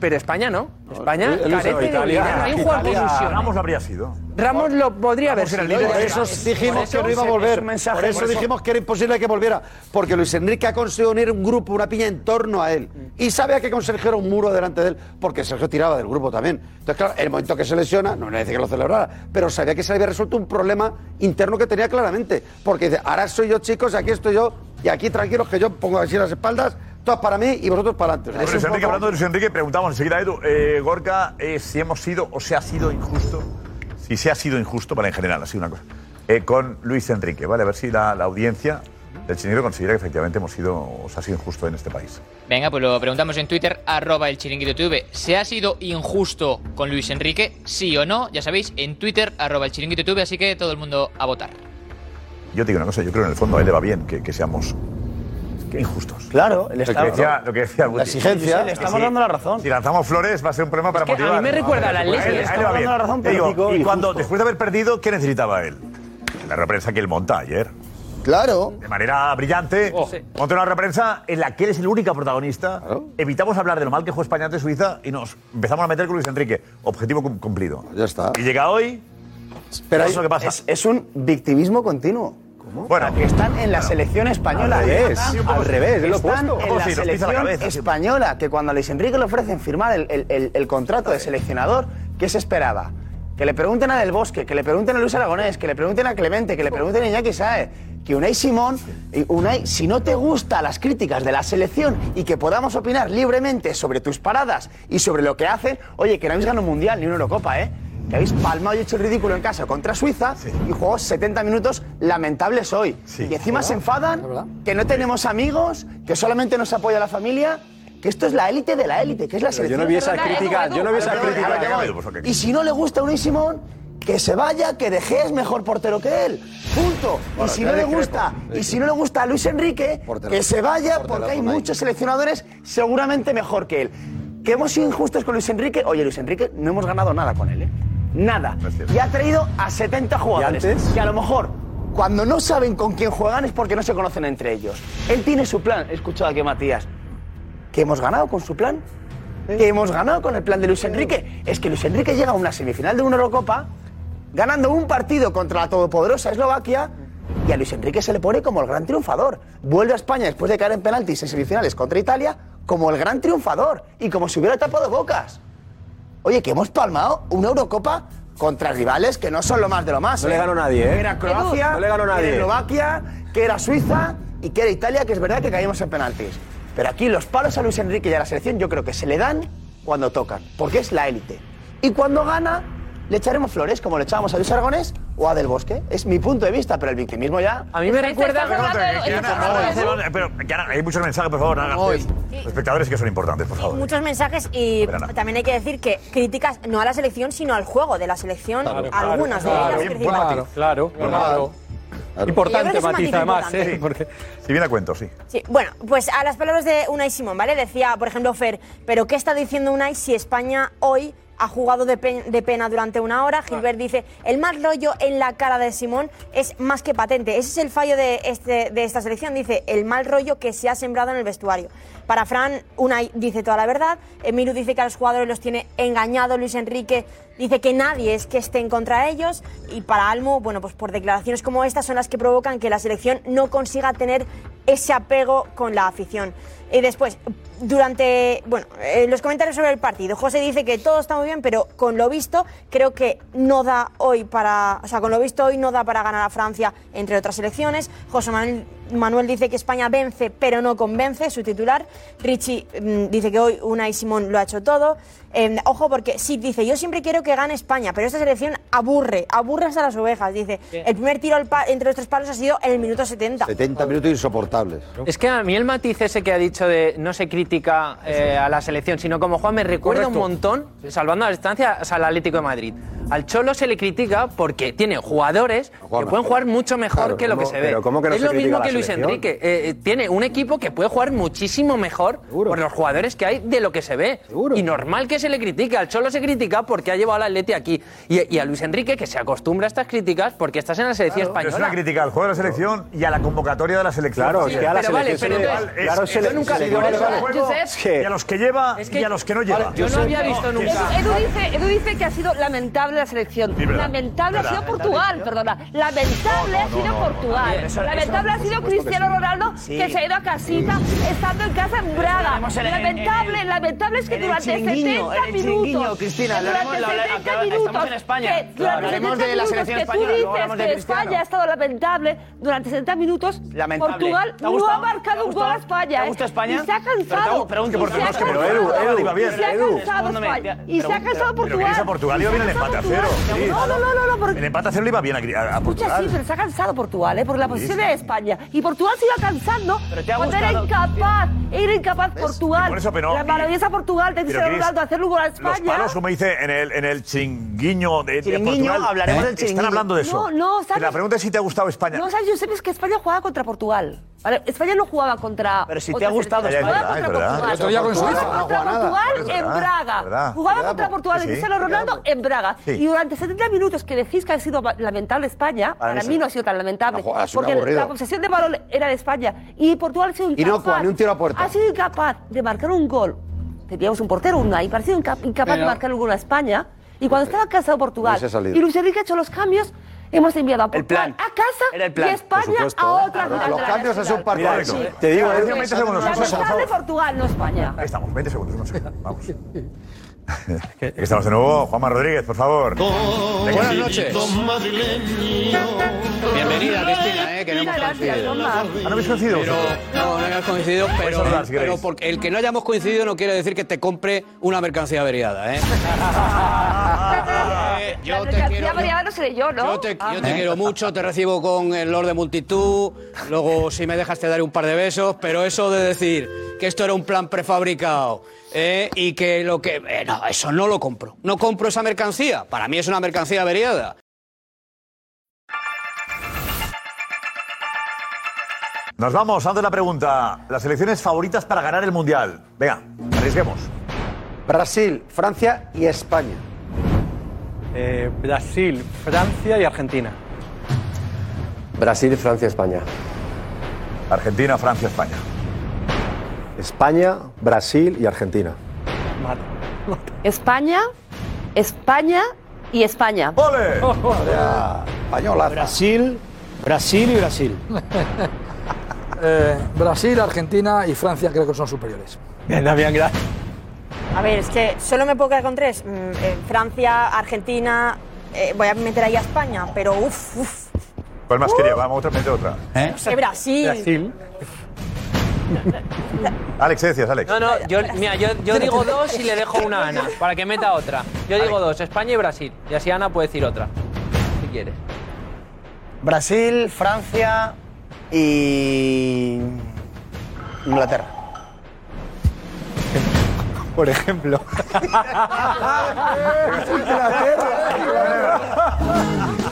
Speaker 11: pero España no. España carece de un
Speaker 1: Italia.
Speaker 11: líder. No hay un jugador
Speaker 1: Italia. Ramos habría sido.
Speaker 11: Ramos lo podría haber sido.
Speaker 7: Por eso dijimos que no iba a volver. Por eso dijimos que era imposible que volviera. Porque Luis Enrique ha conseguido unir un grupo, una piña en torno a él. Y sabía que con Sergio era un muro delante de él, porque Sergio tiraba del grupo también. Entonces, claro, el momento que se lesiona, no le dice que lo celebrara, pero sabía que se le había resuelto un problema interno que tenía claramente. Porque dice, ahora soy yo, chicos, aquí estoy yo, y aquí tranquilos que yo pongo así las espaldas, todas para mí y vosotros para adelante.
Speaker 1: Luis Enrique,
Speaker 7: poco-
Speaker 1: hablando de Luis Enrique, preguntamos enseguida a Edu, eh, Gorka, eh, si hemos sido o se ha sido injusto, si se ha sido injusto, vale, en general, así una cosa, eh, con Luis Enrique, ¿vale? A ver si la, la audiencia del chiringuito considera que efectivamente hemos sido o ha sido injusto en este país.
Speaker 22: Venga, pues lo preguntamos en Twitter, arroba el chiringuito TV. ¿Se ha sido injusto con Luis Enrique? ¿Sí o no? Ya sabéis, en Twitter, arroba el chiringuito TV, así que todo el mundo a votar.
Speaker 1: Yo te digo una cosa, yo creo que en el fondo a él le va bien que, que seamos injustos.
Speaker 13: Claro,
Speaker 1: lo que decía, lo que decía Guti.
Speaker 13: exigencia. Le estamos dando la razón.
Speaker 1: Si lanzamos flores va a ser un problema para
Speaker 13: que a mí
Speaker 1: motivar.
Speaker 13: me recuerda a la
Speaker 1: él
Speaker 13: le estamos
Speaker 1: va
Speaker 13: dando la razón,
Speaker 1: digo,
Speaker 13: político
Speaker 1: y cuando, después de haber perdido, ¿qué necesitaba él? La reprensa que él monta ayer.
Speaker 20: Claro.
Speaker 1: De manera brillante, monta una reprensa en la que él es el único protagonista. Evitamos hablar de lo mal que juega España ante Suiza y nos empezamos a meter con Luis Enrique. Objetivo cum- cumplido.
Speaker 7: Ya está.
Speaker 1: Y llega hoy.
Speaker 13: Pero
Speaker 1: eso es lo que pasa.
Speaker 13: Es, es un victimismo continuo.
Speaker 1: Bueno,
Speaker 13: que están en la selección española.
Speaker 1: al revés, al revés, es lo opuesto.
Speaker 13: en la selección española, que cuando a Luis Enrique le ofrecen firmar el, el- el- el contrato de seleccionador, ¿qué se esperaba? Que le pregunten a Del Bosque, que le pregunten a Luis Aragonés, que le pregunten a Clemente, que le pregunten a Iñaki Saez, que Unai Simón, Unai, si no te gustan las críticas de la selección y que podamos opinar libremente sobre tus paradas y sobre lo que hacen, oye, que no habéis ganado un mundial ni una Eurocopa, ¿eh? Que habéis palmado y hecho el ridículo en casa contra Suiza y jugó 70 minutos lamentables hoy. Y encima se enfadan que no tenemos amigos, que solamente nos apoya la familia. Que esto es la élite de la élite, que es la
Speaker 16: yo
Speaker 13: selección.
Speaker 16: no vi yo no vi
Speaker 13: ahora, ahora. Y si no le gusta a Unai Simón, que se vaya, que De Gea es mejor portero que él. Punto. Y si no le gusta, y si no le gusta a Luis Enrique,
Speaker 7: Portero.
Speaker 13: que se vaya
Speaker 7: Portero,
Speaker 13: porque hay muchos seleccionadores seguramente mejor que él. Que hemos sido injustos con Luis Enrique. Oye, Luis Enrique, no hemos ganado nada con él, ¿eh? Nada. Y ha traído a 70 jugadores. Que a lo mejor, cuando no saben con quién juegan es porque no se conocen entre ellos. Él tiene su plan. He escuchado aquí a Matías. ¿Que hemos ganado con su plan? ¿Que hemos ganado con el plan de Luis Enrique? Es que Luis Enrique llega a una semifinal de una Eurocopa ganando un partido contra la todopoderosa Eslovaquia y a Luis Enrique se le pone como el gran triunfador. Vuelve a España después de caer en penaltis en semifinales contra Italia como el gran triunfador y como si hubiera tapado bocas. Oye, que hemos palmado una Eurocopa contra rivales que no son lo más de lo más.
Speaker 16: No le
Speaker 13: ¿eh?
Speaker 16: ganó nadie, ¿eh?
Speaker 13: Que era Croacia,
Speaker 16: No le ganó
Speaker 13: que
Speaker 16: nadie.
Speaker 13: era Eslovaquia, que era Suiza y que era Italia, que es verdad que caímos en penaltis. Pero aquí los palos a Luis Enrique y a la selección yo creo que se le dan cuando tocan, porque es la élite. Y cuando gana, le echaremos flores, como le echábamos a Luis Aragonés o a Del Bosque. Es mi punto de vista, pero el victimismo ya...
Speaker 11: A mí me recuerda...
Speaker 1: Pero hay muchos mensajes, por favor, no hagas
Speaker 23: Hoy.
Speaker 1: Los espectadores que son importantes, por favor.
Speaker 23: Muchos mensajes y
Speaker 1: Verana.
Speaker 23: también hay que decir que críticas no a la selección, sino al juego de la selección. algunas de ellas.
Speaker 12: Claro, claro, claro. Importante matiz, además. ¿eh? Porque...
Speaker 1: Si viene a cuento, sí.
Speaker 23: Sí, bueno, pues a las palabras de Unai Simón, ¿vale? Decía, por ejemplo, Fer, ¿pero qué está diciendo Unai si España hoy ha jugado de, pe- de pena durante una hora. Gilbert dice, el mal rollo en la cara de Simón es más que patente. Ese es el fallo de, este, de esta selección. Dice, el mal rollo que se ha sembrado en el vestuario. Para Fran, Unai dice toda la verdad. Emilu dice que a los jugadores los tiene engañados. Luis Enrique dice que nadie es que esté en contra de ellos. Y para Almo, bueno, pues por declaraciones como estas son las que provocan que la selección no consiga tener ese apego con la afición. Y después, durante bueno, eh, los comentarios sobre el partido, José dice que todo está muy bien, pero con lo visto creo que no da hoy para, o sea, con lo visto hoy no da para ganar a Francia entre otras selecciones. José Manuel, Manuel dice que España vence, pero no convence, su titular. Richie mm, dice que hoy Unai Simón lo ha hecho todo. Eh, ojo porque sí dice, yo siempre quiero que gane España, pero esta selección aburre, aburre hasta las ovejas. Dice, el primer tiro entre los tres palos ha sido en el minuto 70.
Speaker 7: 70 minutos insoportables.
Speaker 11: Es que a mí el matiz ese que ha dicho de no se critica eh, a la selección, sino como Juan me recuerda
Speaker 12: Correcto.
Speaker 11: un montón, salvando la distancia, al Atlético de Madrid. Al Cholo se le critica porque tiene jugadores que pueden jugar mucho mejor
Speaker 16: Claro,
Speaker 11: que lo que
Speaker 16: ¿cómo-
Speaker 11: se ve.
Speaker 16: pero cómo que no
Speaker 11: es
Speaker 16: se
Speaker 11: lo mismo
Speaker 16: a
Speaker 11: que Luis
Speaker 16: selección?
Speaker 11: Enrique. eh, eh, tiene un equipo que puede jugar muchísimo mejor por los jugadores que hay de lo que se ve. Y normal que se le critique. Al Cholo se critica porque ha llevado al Atleti aquí. Y, y a Luis Enrique que se acostumbra a estas críticas porque estás en la selección
Speaker 1: Pero es
Speaker 11: española.
Speaker 1: una crítica al juego de la selección y a la convocatoria de la selección.
Speaker 16: Claro, es que a la
Speaker 11: pero vale,
Speaker 16: selección
Speaker 11: pero
Speaker 16: se le-
Speaker 11: entonces,
Speaker 16: claro,
Speaker 1: es-
Speaker 16: se le-
Speaker 1: yo nunca-
Speaker 16: le-
Speaker 1: yo
Speaker 16: vale,
Speaker 1: nunca
Speaker 16: vale.
Speaker 1: juego
Speaker 16: Es que-
Speaker 1: y a los que lleva y a los que no lleva.
Speaker 11: yo no había visto nunca.
Speaker 8: Edu, Edu dice, Edu dice que ha sido lamentable la selección.
Speaker 1: Sí,
Speaker 8: lamentable
Speaker 1: Verdad.
Speaker 8: ha sido Portugal, perdona. Lamentable ha sido Portugal.
Speaker 1: Eso-
Speaker 8: lamentable ha sido CristianoRonaldo
Speaker 13: Sí.
Speaker 8: que se ha ido a casita estando en casa en Braga.
Speaker 13: Tenemos en- en-
Speaker 8: lamentable,
Speaker 13: en-
Speaker 8: lamentable es que durante
Speaker 13: chiringuillo,
Speaker 8: 70
Speaker 13: en el chiringuillo,
Speaker 8: minutos.
Speaker 13: Cristina,
Speaker 8: que durante
Speaker 13: lo haremos-
Speaker 8: 70
Speaker 13: estamos
Speaker 8: minutos.
Speaker 13: en España.
Speaker 8: que 70
Speaker 13: de la selección
Speaker 8: que
Speaker 13: española,
Speaker 8: tú dices que
Speaker 13: Cristiano.
Speaker 8: España ha estado lamentable durante 70 minutos.
Speaker 13: Lamentable.
Speaker 8: Portugal
Speaker 13: ¿Te ha
Speaker 8: no ha marcado
Speaker 13: ¿Te ha
Speaker 8: un gol a? España.
Speaker 13: ¿Te
Speaker 8: ¿eh?
Speaker 13: España?
Speaker 8: Y se ha
Speaker 13: te
Speaker 8: cansado. ha
Speaker 13: es que- pero. Edu, Edu,
Speaker 1: iba bien.
Speaker 8: Y se ha cansado España.
Speaker 13: te-
Speaker 8: Y se ha
Speaker 13: pregunta.
Speaker 8: cansado Portugal.
Speaker 1: esa Portugal iba bien el empate a cero.
Speaker 8: No, no, no, no,
Speaker 1: El empate a cero le iba bien a, a- a
Speaker 8: Escucha,
Speaker 1: Portugal.
Speaker 8: sí, pero se ha cansado Portugal, ¿eh? Porque la posición de España. Y Portugal se iba cansando
Speaker 13: te
Speaker 8: cuando era incapaz. Era incapaz Portugal.
Speaker 1: por eso, pero
Speaker 8: la maravillosa Portugal Cristiano
Speaker 1: Cris,
Speaker 8: Ronaldo hacerle un gol a
Speaker 1: Los
Speaker 8: España.
Speaker 1: palos, como dice en el, en el chinguiño de, Portugal.
Speaker 13: hablaremos del
Speaker 1: Están
Speaker 13: chiringuiño.
Speaker 1: hablando de eso.
Speaker 8: No, no, ¿sabes?
Speaker 1: Y La pregunta es si te ha gustado España.
Speaker 8: No, ¿sabes? Yo sé que España jugaba contra Portugal. ¿Vale? España no jugaba contra.
Speaker 13: Pero si te ha gustado
Speaker 1: España.
Speaker 8: Jugaba contra Portugal.
Speaker 14: otro día con
Speaker 8: Jugaba
Speaker 14: Suiza,
Speaker 8: contra
Speaker 7: jugaba nada.
Speaker 8: Portugal en Braga. Jugaba contra Portugal de Cristiano Ronaldo en Braga.
Speaker 1: Sí.
Speaker 8: Y durante 70 minutos que decís que ha sido lamentable España,
Speaker 7: Para
Speaker 8: para
Speaker 7: mí
Speaker 8: no ha sido tan lamentable. Porque
Speaker 7: aburrido.
Speaker 8: la posesión de balón era de España. Y Portugal ha sido incapaz.
Speaker 7: Ni un tiro a puerta.
Speaker 8: Ha sido incapaz de marcar un gol. Teníamos un portero, un y parecido inca- incapaz
Speaker 14: Pero-
Speaker 8: de marcar un gol a España. Y cuando estaba cansado Portugal y Luis Enrique ha hecho los cambios, hemos enviado a Portugal
Speaker 13: plan.
Speaker 8: a casa
Speaker 13: Era el plan,
Speaker 8: y España a otra
Speaker 7: Claro,
Speaker 8: final
Speaker 7: los
Speaker 8: la
Speaker 7: cambios es un partido.
Speaker 1: Te digo,
Speaker 8: Claro,
Speaker 1: Edu, 20 segundos.
Speaker 8: La
Speaker 1: un segundo, por
Speaker 8: nacional de. Portugal, no España.
Speaker 1: Ahí estamos, 20 segundos. un segundo. Vamos. Aquí estamos de nuevo. Juanma Rodríguez, por favor.
Speaker 17: Buenas noches. Bienvenida, Cristina, eh, que no hemos coincidido.
Speaker 1: ¿Ah, no habéis coincidido
Speaker 17: Pero, no, no hemos coincidido, pero,
Speaker 1: saludar, si
Speaker 17: pero porque el que no hayamos coincidido no quiere decir que te compre una mercancía averiada, ¿eh? Yo
Speaker 8: La
Speaker 17: te
Speaker 8: mercancía
Speaker 17: quiero,
Speaker 8: variada no seré yo, ¿no?
Speaker 17: yo te,
Speaker 8: Ah.
Speaker 17: yo te quiero mucho, te recibo con el Lord de multitud, luego si me dejas te daré un par de besos, pero eso de decir que esto era un plan prefabricado eh, y que lo que... eh, no, eso no lo compro. No compro esa mercancía. Para mí es una mercancía averiada.
Speaker 1: Nos vamos, antes la pregunta. Las selecciones favoritas para ganar el Mundial. Venga, arriesguemos.
Speaker 7: Brasil, Francia y España.
Speaker 12: Eh, Brasil, Francia y Argentina.
Speaker 15: Brasil, Francia, España.
Speaker 1: Argentina, Francia, España.
Speaker 16: España, Brasil y Argentina.
Speaker 8: España, España y España.
Speaker 1: ¡Ole!
Speaker 7: Española.
Speaker 13: Brasil, Brasil y Brasil.
Speaker 14: Eh, Brasil, Argentina y Francia creo que son superiores.
Speaker 12: Bien, Damián, gracias.
Speaker 23: A ver, es que solo me puedo quedar con tres. Mm, eh, Francia, Argentina, eh, voy a meter ahí a España, pero uff, uff.
Speaker 1: ¿Cuál más quería? Vamos, otra, mete otra.
Speaker 12: ¿Eh?
Speaker 23: No sé, Brasil.
Speaker 12: Brasil.
Speaker 1: Alex, ¿qué decías, Alex?
Speaker 11: No, no, yo, mira, yo, yo digo dos y le dejo una a Ana, para que meta otra. Yo digo dos, España y Brasil. Y así Ana puede decir otra, si quieres.
Speaker 13: Brasil, Francia y Inglaterra.
Speaker 12: Por ejemplo.